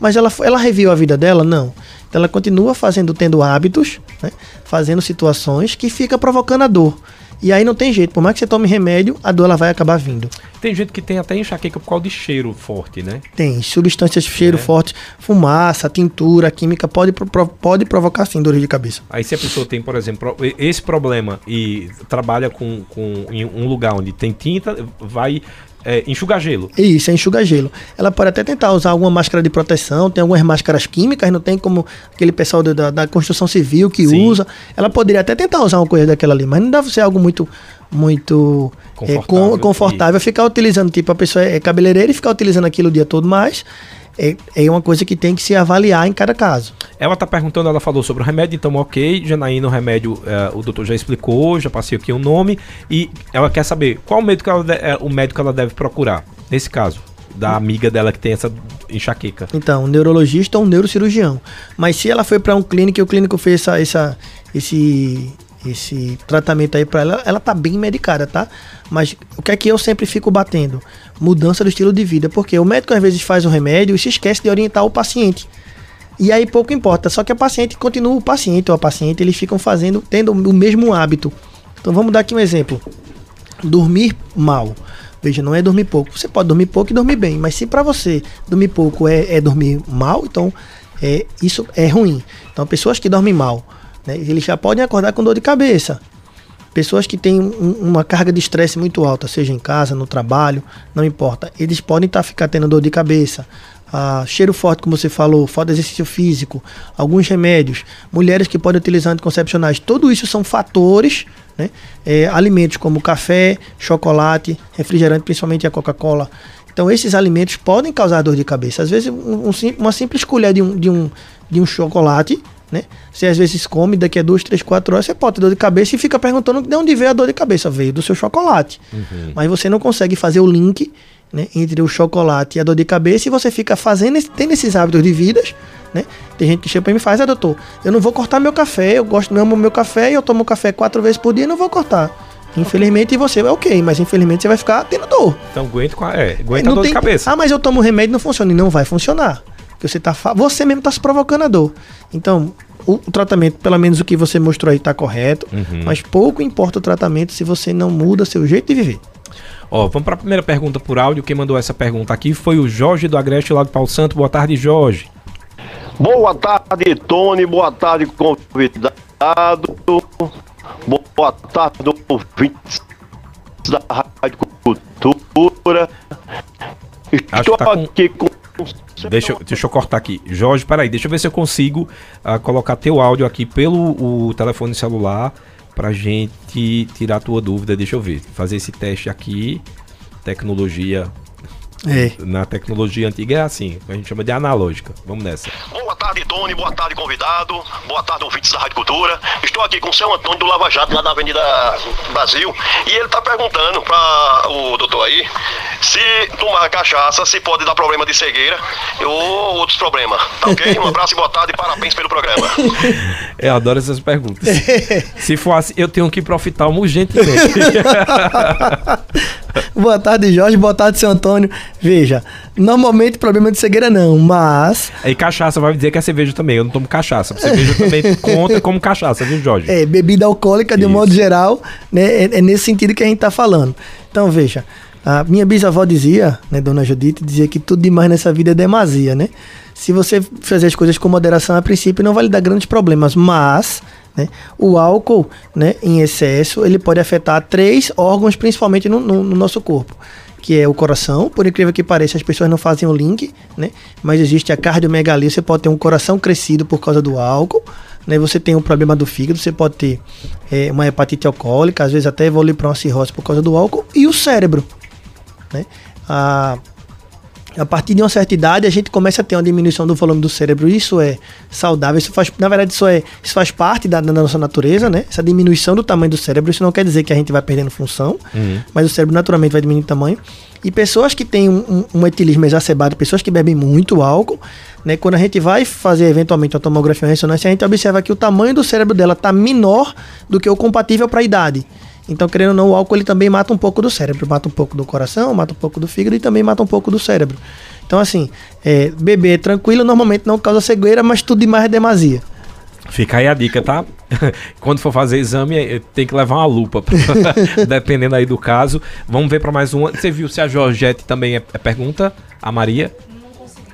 Mas ela, ela reviu a vida dela? Não. Então ela continua fazendo, tendo hábitos, né, fazendo situações que fica provocando a dor. E aí não tem jeito, por mais que você tome remédio, a dor ela vai acabar vindo. Tem gente que tem até enxaqueca por causa de cheiro forte, né? Tem, substâncias cheiro é. forte, fumaça, tintura, química, pode, pode provocar sim dores de cabeça. Aí se a pessoa tem, por exemplo, esse problema e trabalha com, com em um lugar onde tem tinta, vai é, enxugar gelo. Isso, é enxugar gelo. Ela pode até tentar usar alguma máscara de proteção, tem algumas máscaras químicas, não tem como aquele pessoal da, da construção civil que Sim. usa. Ela poderia até tentar usar uma coisa daquela ali, mas não deve ser algo muito muito confortável, é, confortável ficar utilizando, tipo, a pessoa é cabeleireira e ficar utilizando aquilo o dia todo, mas é, é uma coisa que tem que se avaliar em cada caso. Ela está perguntando, ela falou sobre o remédio, então ok, Janaína, o remédio, é, o doutor já explicou, já passei aqui o nome, e ela quer saber qual médico ela de, é, o médico ela deve procurar, nesse caso, da amiga dela que tem essa enxaqueca. Então, um neurologista ou um neurocirurgião. Mas se ela foi para um clínico e o clínico fez essa, essa, esse, esse tratamento aí para ela, ela tá bem medicada, tá? Mas o que é que eu sempre fico batendo? Mudança do estilo de vida. Porque o médico às vezes faz o remédio e se esquece de orientar o paciente. E aí pouco importa, só que a paciente continua, o paciente ou a paciente, eles ficam fazendo, tendo o mesmo hábito. Então vamos dar aqui um exemplo. Dormir mal. Veja, não é dormir pouco. Você pode dormir pouco e dormir bem, mas se para você dormir pouco é, é, dormir mal, então é, isso é ruim. Então pessoas que dormem mal, né, eles já podem acordar com dor de cabeça. Pessoas que têm um, uma carga de estresse muito alta, seja em casa, no trabalho, não importa, eles podem estar tá, ficar tendo dor de cabeça ah, cheiro forte, como você falou, falta de exercício físico, alguns remédios, mulheres que podem utilizar anticoncepcionais, tudo isso são fatores, né? É, alimentos como café, chocolate, refrigerante, principalmente a Coca-Cola. Então, esses alimentos podem causar dor de cabeça. Às vezes, um, um, uma simples colher de um, de um, de um chocolate né? Você às vezes come, daqui a duas, três, quatro horas você pode ter dor de cabeça e fica perguntando de onde veio a dor de cabeça. Veio do seu chocolate. Uhum. Mas você não consegue fazer o link né, entre o chocolate e a dor de cabeça e você fica fazendo, tendo esses hábitos de vidas, né? Tem gente que chega para mim e faz, ah, doutor, eu não vou cortar meu café, eu gosto, eu amo meu café e eu tomo café quatro vezes por dia e não vou cortar. Infelizmente você vai ok, mas infelizmente você vai ficar tendo dor. Então aguenta com a, é, aguenta a dor tem, de cabeça. Ah, mas eu tomo remédio e não funciona. E não vai funcionar. Porque você, tá, você mesmo está se provocando a dor. Então, o, o, tratamento, pelo menos o que você mostrou aí, está correto. Uhum. Mas pouco importa o tratamento se você não muda seu jeito de viver. Ó, vamos para a primeira pergunta por áudio. Quem mandou essa pergunta aqui foi o Jorge do Agreste lá do Paulo Santo. Boa tarde, Jorge. Boa tarde, Tony. Boa tarde, convidado. Boa tarde, ouvintes da Rádio Cultura. Estou tá aqui com... Deixa, deixa eu cortar aqui. Jorge, peraí, deixa eu ver se eu consigo uh, colocar teu áudio aqui pelo o telefone celular pra gente tirar a tua dúvida. Deixa eu ver. Fazer esse teste aqui. Tecnologia é. Na tecnologia antiga é assim, a gente chama de analógica. Vamos nessa. Boa tarde, Tony. Boa tarde, convidado. Boa tarde, ouvintes da Rádio Cultura. Estou aqui com o seu Antônio do Lava Jato, lá na Avenida Brasil. E ele está perguntando para o doutor aí se tomar cachaça se pode dar problema de cegueira ou outros problemas. Tá ok? Um abraço e boa tarde e parabéns pelo programa. Eu adoro essas perguntas. se for assim, eu tenho que oftalmo urgentemente. boa tarde, Jorge. Boa tarde, seu Antônio. Veja, normalmente problema de cegueira não, mas. E cachaça vai dizer que é cerveja também. Eu não tomo cachaça. Cerveja também conta como cachaça, viu, Jorge? É, bebida alcoólica, de um modo geral, né? É, é, nesse sentido que a gente tá falando. Então, veja. A minha bisavó dizia, né, dona Judite, dizia que tudo demais nessa vida é demasia, né? Se você fazer as coisas com moderação a princípio, não vai lhe dar grandes problemas, mas né, o álcool né, em excesso ele pode afetar três órgãos, principalmente no, no, no nosso corpo que é o coração. Por incrível que pareça, as pessoas não fazem o link, né? Mas existe a cardiomegalia, você pode ter um coração crescido por causa do álcool, né? Você tem um problema do fígado, você pode ter é, uma hepatite alcoólica, às vezes até evoluir para uma cirrose por causa do álcool, e o cérebro, né? A a partir de uma certa idade a gente começa a ter uma diminuição do volume do cérebro. Isso é saudável. Isso faz, na verdade, isso, é, isso faz parte da, da nossa natureza, né? Essa diminuição do tamanho do cérebro. Isso não quer dizer que a gente vai perdendo função, uhum. mas o cérebro naturalmente vai diminuindo de tamanho. E pessoas que têm um, um, um etilismo exacerbado, pessoas que bebem muito álcool, né? Quando a gente vai fazer eventualmente uma tomografia ou ressonância, a gente observa que o tamanho do cérebro dela está menor do que o compatível para a idade. Então, querendo ou não, o álcool ele também mata um pouco do cérebro, mata um pouco do coração, mata um pouco do fígado e também mata um pouco do cérebro. Então, assim, é, beber tranquilo normalmente não causa cegueira, mas tudo demais é demasia. Fica aí a dica, tá? Quando for fazer exame, é, tem que levar uma lupa, dependendo aí do caso. Vamos ver para mais uma. Você viu se a Georgette também é, é pergunta? A Maria?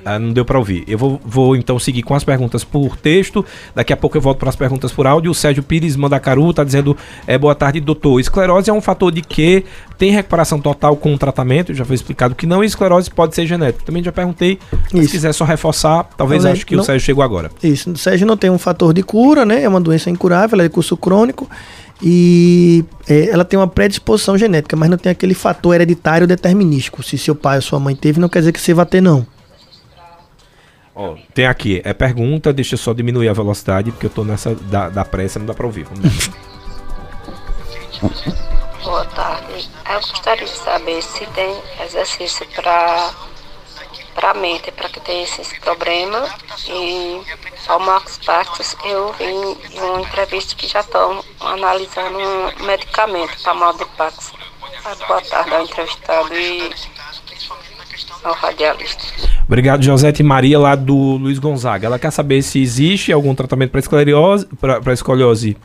Ah, não deu para ouvir. Eu vou, vou, então seguir com as perguntas por texto. Daqui a pouco eu volto para as perguntas por áudio. O Sérgio Pires Mandacaru está dizendo: é, boa tarde, doutor. Esclerose é um fator de que tem recuperação total com o tratamento. Já foi explicado que não. E esclerose pode ser genética. Também já perguntei. Se quiser só reforçar, talvez não, acho que não, o Sérgio chegou agora. Isso. O Sérgio não tem um fator de cura, né? É uma doença incurável, é de curso crônico e é, ela tem uma predisposição genética, mas não tem aquele fator hereditário determinístico. Se seu pai ou sua mãe teve, não quer dizer que você vai ter, não. Ó, tem aqui, é pergunta, deixa eu só diminuir a velocidade, porque eu tô nessa da, da pressa, não dá pra ouvir. Boa tarde. Eu gostaria de saber se tem exercício para para a mente, para que tenha esse, problema. E ao Marcos Pastos eu vi em uma entrevista que já estão analisando um medicamento para mal de Parkinson. Boa tarde ao entrevistado e ao radialista. Obrigado, Josete Maria, lá do Luiz Gonzaga. Ela quer saber se existe algum tratamento para esclerose, para escoliose.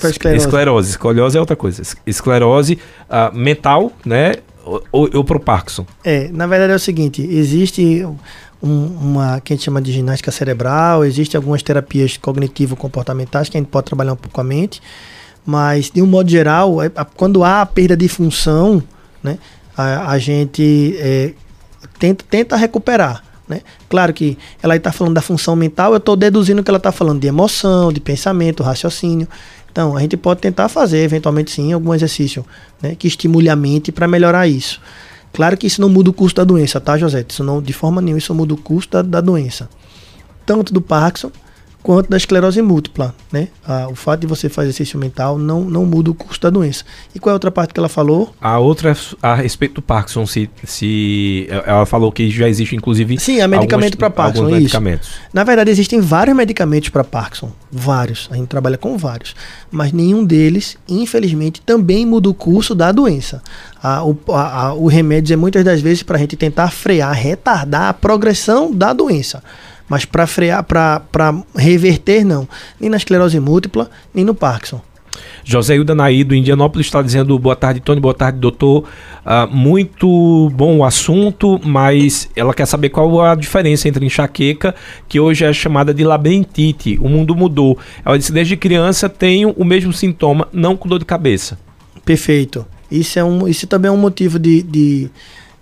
Pra esclerose. esclerose. Escoliose é outra coisa. Es- Esclerose ah, mental, né? Ou, ou, ou pro Parkinson. É, na verdade é o seguinte, existe um- uma que a gente chama de ginástica cerebral, existe algumas terapias cognitivo-comportamentais que a gente pode trabalhar um pouco a mente, mas de um modo geral, é- a- quando há a perda de função, né, a, a gente é, tenta, tenta recuperar. Né? Claro que ela está falando da função mental, eu estou deduzindo que ela está falando de emoção, de pensamento, raciocínio. Então, a gente pode tentar fazer, eventualmente sim, algum exercício né, que estimule a mente para melhorar isso. Claro que isso não muda o custo da doença, tá, José? Isso não, de forma nenhuma, isso muda o custo da, da doença. Tanto do Parkinson quanto da esclerose múltipla, né? Ah, o fato de você fazer exercício mental não, não muda o custo da doença. E qual é a outra parte que ela falou? A outra é a respeito do Parkinson, se, se ela falou que já existe, inclusive. Sim, há medicamento para Parkinson, alguns isso. medicamentos. Na verdade, existem vários medicamentos para Parkinson. Vários. A gente trabalha com vários. Mas nenhum deles, infelizmente, também muda o curso da doença. Ah, o, a- a- o remédio é muitas das vezes para a gente tentar frear, retardar a progressão da doença. Mas para frear, para reverter, não. Nem na esclerose múltipla, nem no Parkinson. José Hilda Naí, do Indianópolis, está dizendo boa tarde, Tony, boa tarde, doutor. Ah, muito bom o assunto, mas ela quer saber qual a diferença entre enxaqueca, que hoje é chamada de labirintite. O mundo mudou. Ela disse, desde criança tenho o mesmo sintoma, não com dor de cabeça. Perfeito. Isso, é um, isso também é um motivo de, de,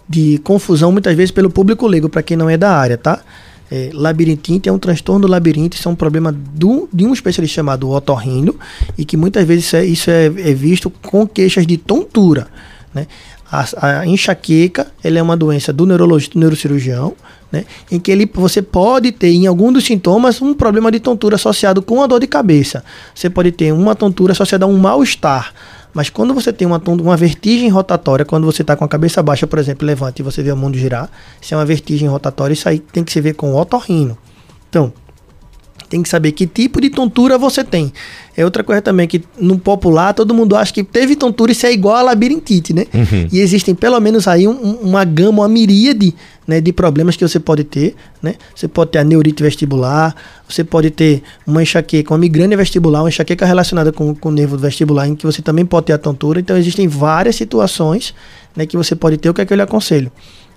de confusão, muitas vezes, pelo público leigo, para quem não é da área, tá? É, labirintite é um transtorno do labirinto, isso é um problema do, de um especialista chamado otorrino, e que muitas vezes isso é, isso é, é visto com queixas de tontura, né? A, a enxaqueca, ela é uma doença do neurologista, do neurocirurgião, né? Em que ele, você pode ter, em algum dos sintomas, um problema de tontura associado com a dor de cabeça. Você pode ter uma tontura associada a um mal-estar. Mas quando você tem uma, uma vertigem rotatória, quando você está com a cabeça baixa, por exemplo, levanta e você vê o mundo girar, isso é uma vertigem rotatória, isso aí tem que se ver com o otorrino. Então, tem que saber que tipo de tontura você tem. É outra coisa também que no popular todo mundo acha que teve tontura isso é igual a labirintite, né? E existem pelo menos aí um- uma gama, uma miríade né, de problemas que você pode ter, né? Você pode ter a neurite vestibular, você pode ter uma enxaqueca, uma migrânia vestibular, uma enxaqueca relacionada com, com o nervo vestibular, em que você também pode ter a tontura. Então existem várias situações né, que você pode ter. O que é que eu lhe aconselho?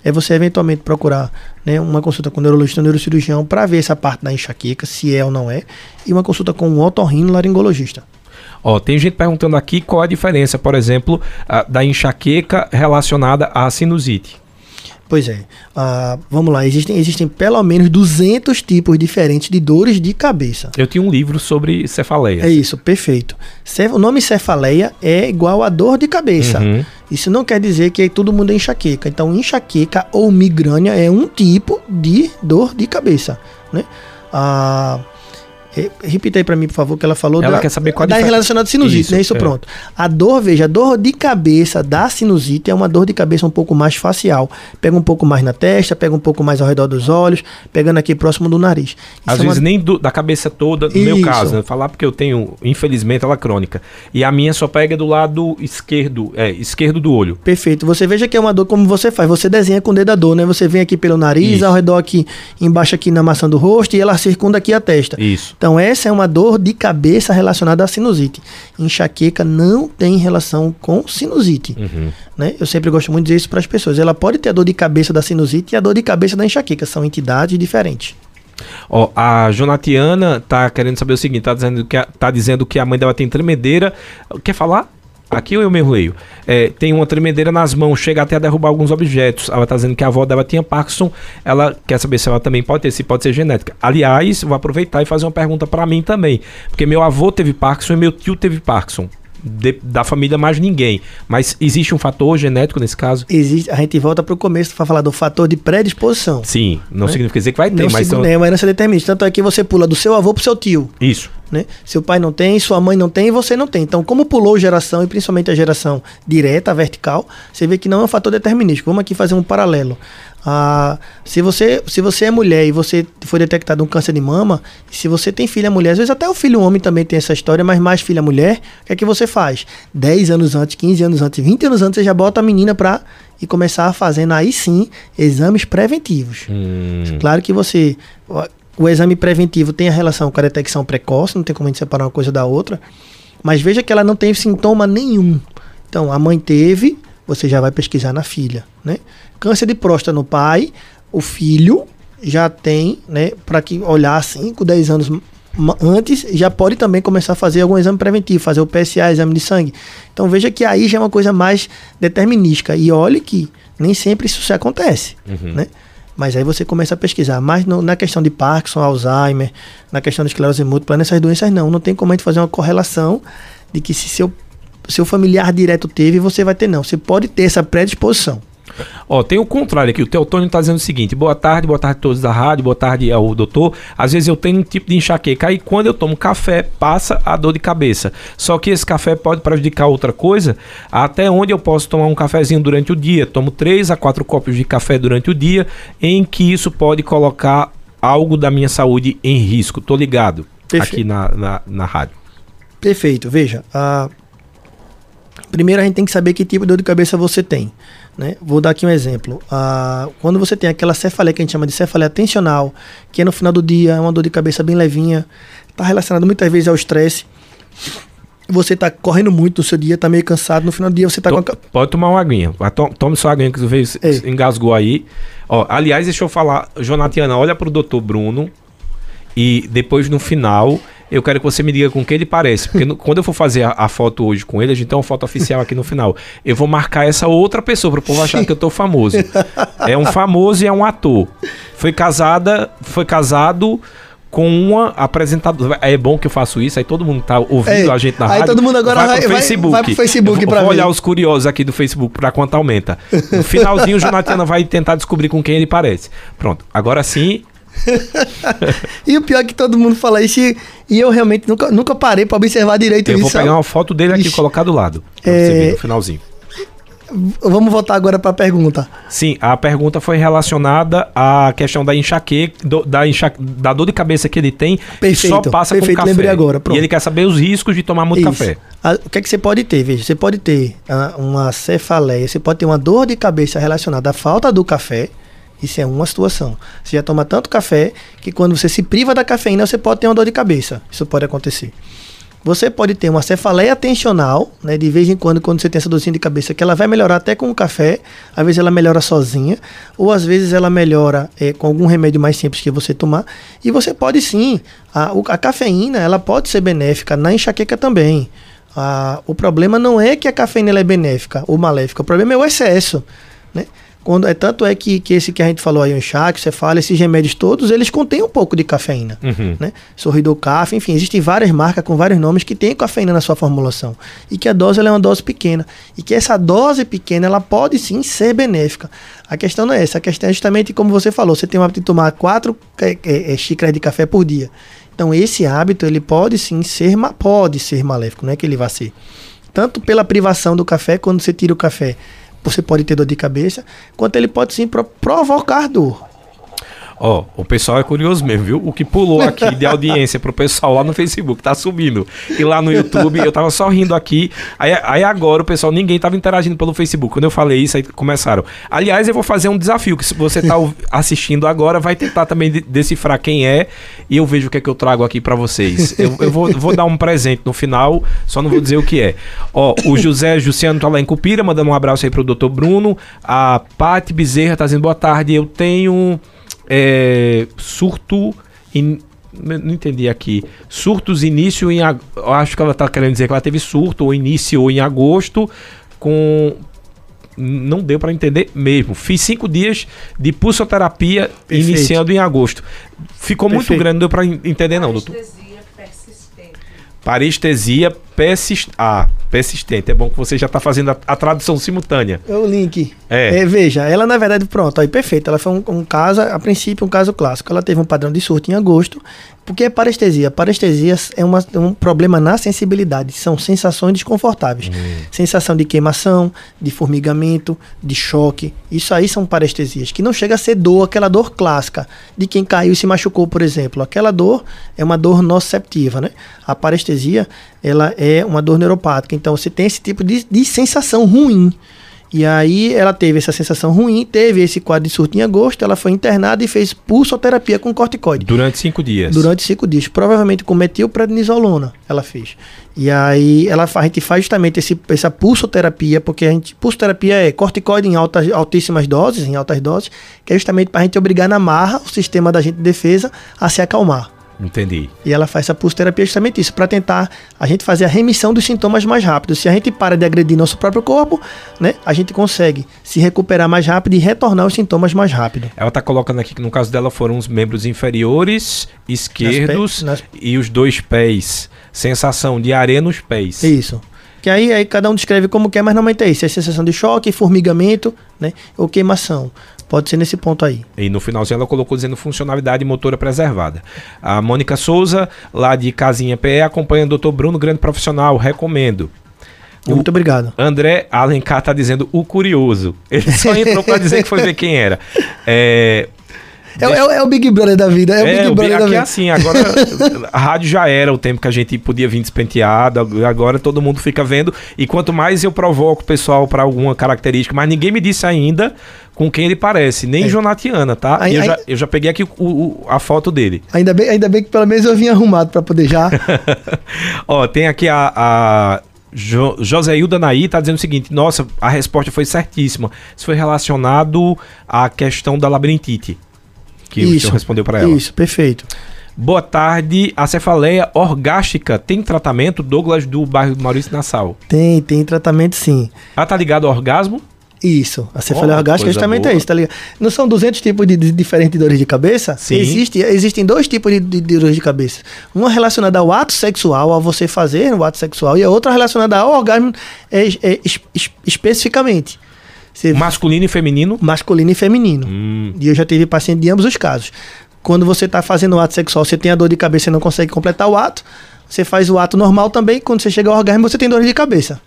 É você eventualmente procurar né, uma consulta com o neurologista ou neurocirurgião para ver essa parte da enxaqueca, se é ou não é, e uma consulta com um otorrino laringologista. Ó, tem gente perguntando aqui qual a diferença, por exemplo, ah, da enxaqueca relacionada à sinusite. Pois é, ah, vamos lá, existem, existem pelo menos 200 tipos diferentes de dores de cabeça. Eu tinha um livro sobre cefaleia. É isso, perfeito. O nome cefaleia é igual a dor de cabeça. Uhum. Isso não quer dizer que todo mundo é enxaqueca. Então, enxaqueca ou migrânia é um tipo de dor de cabeça, né? Ah, repita aí pra mim, por favor, que ela falou Ela quer saber qual a da difer- relacionada à sinusite, Isso, né? Isso é. pronto. A dor, veja, a dor de cabeça da sinusite é uma dor de cabeça um pouco mais facial. Pega um pouco mais na testa, pega um pouco mais ao redor dos olhos, pegando aqui próximo do nariz. Isso Às é uma- vezes nem do- da cabeça toda, no meu Isso. caso, né? Falar porque eu tenho, infelizmente, ela crônica. E a minha só pega do lado esquerdo, é, esquerdo do olho. Perfeito. Você veja que é uma dor como você faz. Você desenha com o dedo a dor, né? Você vem aqui pelo nariz, Isso. ao redor aqui, embaixo aqui na maçã do rosto e ela circunda aqui a testa. Isso. Então essa é uma dor de cabeça relacionada à sinusite. Enxaqueca não tem relação com sinusite. Uhum. Né? Eu sempre gosto muito de dizer isso para as pessoas. Ela pode ter a dor de cabeça da sinusite e a dor de cabeça da enxaqueca. São entidades diferentes. Ó, a Jonatiana tá querendo saber o seguinte, tá dizendo que a, tá dizendo que a mãe dela tem tremedeira. Quer falar? Aqui eu mesmo leio? É, tem uma tremedeira nas mãos, chega até a derrubar alguns objetos. Ela tá dizendo que a avó dela tinha Parkinson. Ela quer saber se ela também pode ter, se pode ser genética. Aliás, vou aproveitar e fazer uma pergunta para mim também. Porque meu avô teve Parkinson e meu tio teve Parkinson. De- da família mais ninguém. Mas existe um fator genético nesse caso? Existe, a gente volta para o começo para falar do fator de predisposição. Sim, não Né? significa dizer que vai ter, Não mas são- é uma herança determinista. Tanto é que você pula do seu avô para o seu tio. isso. Né? Seu pai não tem, sua mãe não tem e você não tem. Então, como pulou geração, e principalmente a geração direta, vertical, você vê que não é um fator determinístico. Vamos aqui fazer um paralelo. Ah, se, você, se você é mulher e você foi detectado um câncer de mama, se você tem filha mulher, às vezes até o filho homem também tem essa história, mas mais filha mulher, o que é que você faz? 10 anos antes, 15 anos antes, 20 anos antes, você já bota a menina pra e começar fazendo aí sim exames preventivos. Hum. Claro que você. O, exame preventivo tem a relação com a detecção precoce, não tem como a gente separar uma coisa da outra. Mas veja que ela não tem sintoma nenhum. Então, a mãe teve, você já vai pesquisar na filha, né? Câncer de próstata no pai, o filho já tem, né, para que olhar 5, 10 anos antes, já pode também começar a fazer algum exame preventivo, fazer o PSA, exame de sangue. Então veja que aí já é uma coisa mais determinística. E olhe que nem sempre isso se acontece, né? Mas aí você começa a pesquisar. Mas no- na questão de Parkinson, Alzheimer, na questão de esclerose múltipla, nessas doenças não. Não tem como a gente fazer uma correlação de que se seu, seu familiar direto teve, você vai ter não. Você pode ter essa predisposição. Ó, tem o contrário aqui. O Teotônio tá dizendo o seguinte: boa tarde, boa tarde a todos da rádio, boa tarde ao doutor. Às vezes eu tenho um tipo de enxaqueca e quando eu tomo café, passa a dor de cabeça. Só que esse café pode prejudicar outra coisa. Até onde eu posso tomar um cafezinho durante o dia? Tomo 3 a 4 copos de café durante o dia, em que isso pode colocar algo da minha saúde em risco. Tô ligado Perfeito. aqui na, na, na rádio. Perfeito. Veja, a... primeiro a gente tem que saber que tipo de dor de cabeça você tem. Né? Vou dar aqui um exemplo. Ah, quando você tem aquela cefaleia que a gente chama de cefaleia tensional, que é no final do dia, é uma dor de cabeça bem levinha, está relacionado muitas vezes ao estresse. Você está correndo muito no seu dia, está meio cansado, no final do dia você está com a... Pode tomar uma aguinha. Tome sua aguinha que você veio, Ei. engasgou aí. Ó, aliás, deixa eu falar, Jonatiana, olha pro doutor Bruno e depois no final eu quero que você me diga com quem ele parece. Porque no- quando eu for fazer a, a foto hoje com ele, a gente tem uma foto oficial aqui no final. Eu vou marcar essa outra pessoa para o povo achar que eu tô famoso. É um famoso e é um ator. Foi casada, foi casado com uma apresentadora. É bom que eu faço isso, aí todo mundo tá ouvindo Ei, a gente na aí rádio. todo mundo agora vai- pro vai- Facebook. vai pro Facebook Eu pra vou olhar os curiosos aqui do Facebook pra quanto aumenta. No finalzinho, o Jonatiana vai tentar descobrir com quem ele parece. Pronto, agora sim. E o pior é que todo mundo fala isso e, e eu realmente nunca, nunca parei para observar direito Eu isso. vou pegar uma foto dele aqui e colocar do lado. Pra É, você ver no finalzinho. Vamos voltar agora para a pergunta. Sim, a pergunta foi relacionada à questão da enxaqueca, do- da, enxa- da dor de cabeça que ele tem, que Perfeito, só passa perfeito, com café. lembrei agora, pronto. E ele quer saber os riscos de tomar muito Isso. café. Ah, o que é que você pode ter? Veja, você pode ter ah, uma cefaleia, você pode ter uma dor de cabeça relacionada à falta do café. Isso é uma situação. Você já toma tanto café que quando você se priva da cafeína, você pode ter uma dor de cabeça. Isso pode acontecer. Você pode ter uma cefaleia tensional, né? De vez em quando, quando você tem essa dorzinha de cabeça, que ela vai melhorar até com o café. Às vezes ela melhora sozinha, ou às vezes ela melhora eh, com algum remédio mais simples que você tomar. E você pode sim. A, a cafeína, ela pode ser benéfica na enxaqueca também. Ah, o problema não é que a cafeína é benéfica ou maléfica, o problema é o excesso, né? Quando, é, tanto é que, que esse que a gente falou aí, o enxaque, você fala, esses remédios todos, eles contêm um pouco de cafeína Uhum. né? Sorridor Caf, enfim, existem várias marcas com vários nomes que têm cafeína na sua formulação e que a dose é uma dose pequena e que essa dose pequena ela pode sim ser benéfica. A questão não é essa, a questão é justamente como você falou, você tem o hábito de tomar quatro eh, eh, xícaras de café por dia. Então esse hábito ele pode sim ser, pode ser maléfico, não é que ele vai ser. Tanto pela privação do café, quando você tira o café, você pode ter dor de cabeça, quanto ele pode sim pro- provocar dor. Ó, o pessoal é curioso mesmo, viu? O que pulou aqui de audiência pro pessoal lá no Facebook tá subindo. E lá no YouTube, eu tava só rindo aqui. Aí, aí agora o pessoal, ninguém tava interagindo pelo Facebook. Quando eu falei isso, aí começaram. Aliás, eu vou fazer um desafio, que se você tá assistindo agora, vai tentar também de- decifrar quem é. E eu vejo o que é que eu trago aqui pra vocês. Eu, eu vou, vou dar um presente no final, só não vou dizer o que é. Ó, o José Juciano tá lá em Cupira, mandando um abraço aí pro Dr. Bruno. A Paty Bezerra tá dizendo boa tarde. Eu tenho é, surto. in- não entendi aqui. Surtos início em. acho que ela tá querendo dizer que ela teve surto ou iniciou em agosto com. Não deu para entender mesmo. Fiz cinco dias de pulsoterapia Perfeito. iniciando em agosto. Ficou muito Perfeito. grande, não deu para entender, não, doutor. Parestesia persist... ah, persistente. É bom que você já está fazendo a, a, tradução simultânea. É o link. É. é. Veja, ela na verdade, pronto, aí perfeito. Ela foi um, um caso, a princípio, um caso clássico. Ela teve um padrão de surto em agosto, porque é parestesia. Parestesia é uma, um problema na sensibilidade. São sensações desconfortáveis. Hum. Sensação de queimação, de formigamento, de choque. Isso aí são parestesias. Que não chega a ser dor, aquela dor clássica de quem caiu e se machucou, por exemplo. Aquela dor é uma dor nociceptiva, né? A parestesia, ela é uma dor neuropática. Então você tem esse tipo de, de sensação ruim. E aí ela teve essa sensação ruim, teve esse quadro de surto em agosto, ela foi internada e fez pulsoterapia com corticoide. Durante cinco dias? Durante cinco dias. Provavelmente com metilprednisolona ela fez. E aí ela, a gente faz justamente esse, essa pulsoterapia, porque a gente, pulsoterapia é corticoide em altas, altíssimas doses, em altas doses, que é justamente para a gente obrigar na marra o sistema da gente de defesa a se acalmar. Entendi. E ela faz essa pulsoterapia justamente isso, para tentar a gente fazer a remissão dos sintomas mais rápido. Se a gente para de agredir nosso próprio corpo, né, a gente consegue se recuperar mais rápido e retornar os sintomas mais rápido. Ela está colocando aqui que no caso dela foram os membros inferiores esquerdos nas... e os dois pés. Sensação de areia nos pés. Isso. Que aí, aí cada um descreve como quer, mas normalmente é isso. É sensação de choque, formigamento, né? Ou queimação. Pode ser nesse ponto aí. E no finalzinho ela colocou dizendo funcionalidade motora preservada. A Mônica Souza, lá de Casinha PE, acompanha o Dr. Bruno, grande profissional, recomendo. O Muito obrigado. André Alencar está dizendo o curioso. Ele só entrou para dizer que foi ver quem era. É, é, é, é, o Big Brother da vida. É, o Big Brother da vida. assim, agora a rádio já era o tempo que a gente podia vir despenteado, agora todo mundo fica vendo. E quanto mais eu provoco o pessoal para alguma característica, mas ninguém me disse ainda com quem ele parece, nem é. Jonatiana, tá? Eu, já, eu já peguei aqui o, o, a foto dele. Ainda bem, ainda bem que pelo menos eu vim arrumado para poder já. Ó, tem aqui a, a Jo, Joséilda Naí está dizendo o seguinte: nossa, a resposta foi certíssima. Isso foi relacionado à questão da labirintite que isso, o senhor respondeu para ela. Isso, perfeito. Boa tarde. A cefaleia orgástica tem tratamento, Douglas, do bairro Maurício Nassau? Tem, tem tratamento sim. Ah, tá ligado ao orgasmo? Isso, a cefaleia oh, orgástica justamente boa. é isso, tá ligado? Não são 200 tipos de, de diferentes dores de cabeça? Sim. Existe, existem dois tipos de, de, de, dores de cabeça. Uma relacionada ao ato sexual, ao você fazer o ato sexual, e a outra relacionada ao orgasmo é, é, é, especificamente. Você masculino e feminino? Masculino e feminino. Hum. E eu já tive paciente de ambos os casos. Quando você está fazendo o ato sexual, você tem a dor de cabeça e não consegue completar o ato. Você faz o ato normal também. Quando você chega ao orgasmo, você tem dor de cabeça.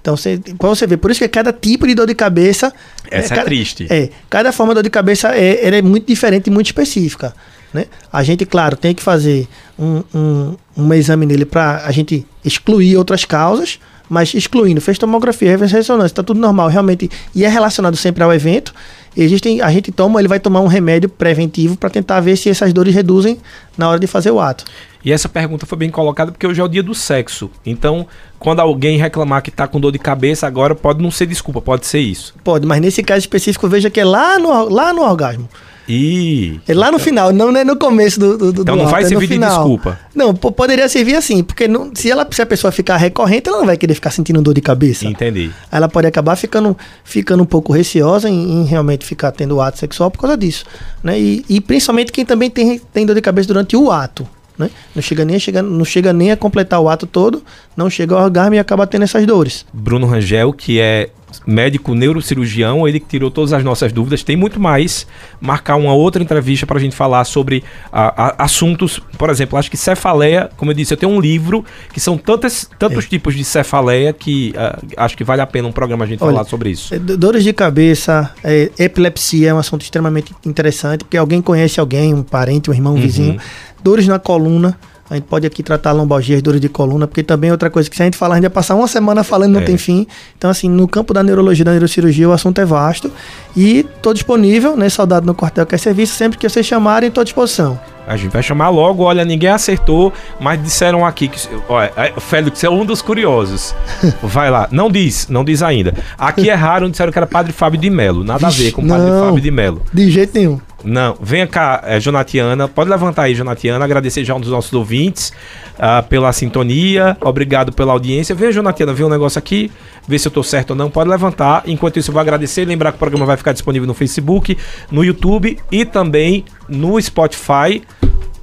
Então, você, você vê, por isso que cada tipo de dor de cabeça. Essa é, é triste. É. Cada forma de dor de cabeça é, é muito diferente e muito específica. Né? A gente, claro, tem que fazer um, um, um exame nele para a gente excluir outras causas mas excluindo, fez tomografia, fez ressonância, está tudo normal, realmente, e é relacionado sempre ao evento, existem, a gente toma, ele vai tomar um remédio preventivo para tentar ver se essas dores reduzem na hora de fazer o ato. E essa pergunta foi bem colocada porque hoje é o dia do sexo. Então, quando alguém reclamar que está com dor de cabeça, agora pode não ser desculpa, pode ser isso. Pode, mas nesse caso específico, veja que é lá no, lá no orgasmo. E... É lá no final, não é no começo do, do, Então não vai é servir de desculpa. Não, poderia servir assim, porque não, se, ela, se a pessoa ficar recorrente, ela não vai querer ficar sentindo dor de cabeça. Entendi. Ela pode acabar ficando, ficando um pouco receosa em, em realmente ficar tendo ato sexual por causa disso. Né? E, e principalmente quem também tem, tem dor de cabeça durante o ato. Né? Não, chega nem a chegar, não chega nem a completar o ato todo, não chega ao orgasmo e acaba tendo essas dores. Bruno Rangel, que é médico neurocirurgião, ele que tirou todas as nossas dúvidas. Tem muito mais. Marcar uma outra entrevista para a gente falar sobre a, a, assuntos, por exemplo, acho que cefaleia, como eu disse, eu tenho um livro que são tantos, tantos é. tipos de cefaleia que uh, acho que vale a pena um programa a gente Olha, falar sobre isso. É, dores de cabeça, é, epilepsia é um assunto extremamente interessante, porque alguém conhece alguém, um parente, um irmão, um uhum. vizinho. Dores na coluna a gente pode aqui tratar lombalgias, dores de coluna, porque também é outra coisa que se a gente falar, a gente vai passar uma semana falando não é. tem fim. Então, assim, no campo da neurologia da neurocirurgia, o assunto é vasto. E estou disponível, né? Saudade no quartel que é serviço, sempre que vocês chamarem, estou à disposição. A gente vai chamar logo, olha, ninguém acertou, mas disseram aqui que. Olha, é, Félix é um dos curiosos. Vai lá. Não diz, não diz ainda. Aqui erraram, disseram que era Padre Fábio de Melo. Nada Vixe, a ver com Padre não, Fábio de Melo. De jeito nenhum. Não, venha cá, é, Jonatiana. Pode levantar aí, Jonatiana. Agradecer já um dos nossos ouvintes uh, pela sintonia. Obrigado pela audiência. Veja, Jonatiana, vê um negócio aqui, vê se eu tô certo ou não. Pode levantar. Enquanto isso, eu vou agradecer e lembrar que o programa vai ficar disponível no Facebook, no YouTube e também no Spotify.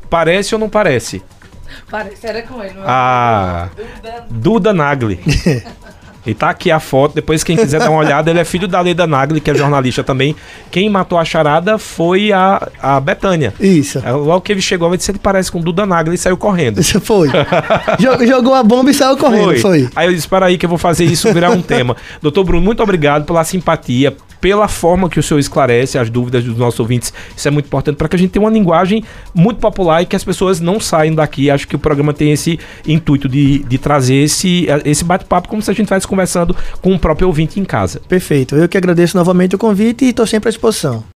Parece ou não parece? Parece, era com ele. não é? A Duda- Duda Nagli. E tá aqui a foto, depois quem quiser dar uma olhada, ele é filho da Leda Nagli, que é jornalista também. Quem matou a charada foi a, a Betânia. Isso. É, Logo que ele chegou, ele disse, ele parece com Duda Nagli e saiu correndo. Isso foi. Jog- Jogou a bomba e saiu correndo. Foi. Aí eu disse, para aí que eu vou fazer isso virar um tema. Doutor Bruno, muito obrigado pela simpatia, pela forma que o senhor esclarece as dúvidas dos nossos ouvintes. Isso é muito importante para que a gente tenha uma linguagem muito popular e que as pessoas não saiam daqui. Acho que o programa tem esse intuito de, de trazer esse, esse bate-papo como se a gente estivesse conversando com o próprio ouvinte em casa. Perfeito. Eu que agradeço novamente o convite e estou sempre à disposição.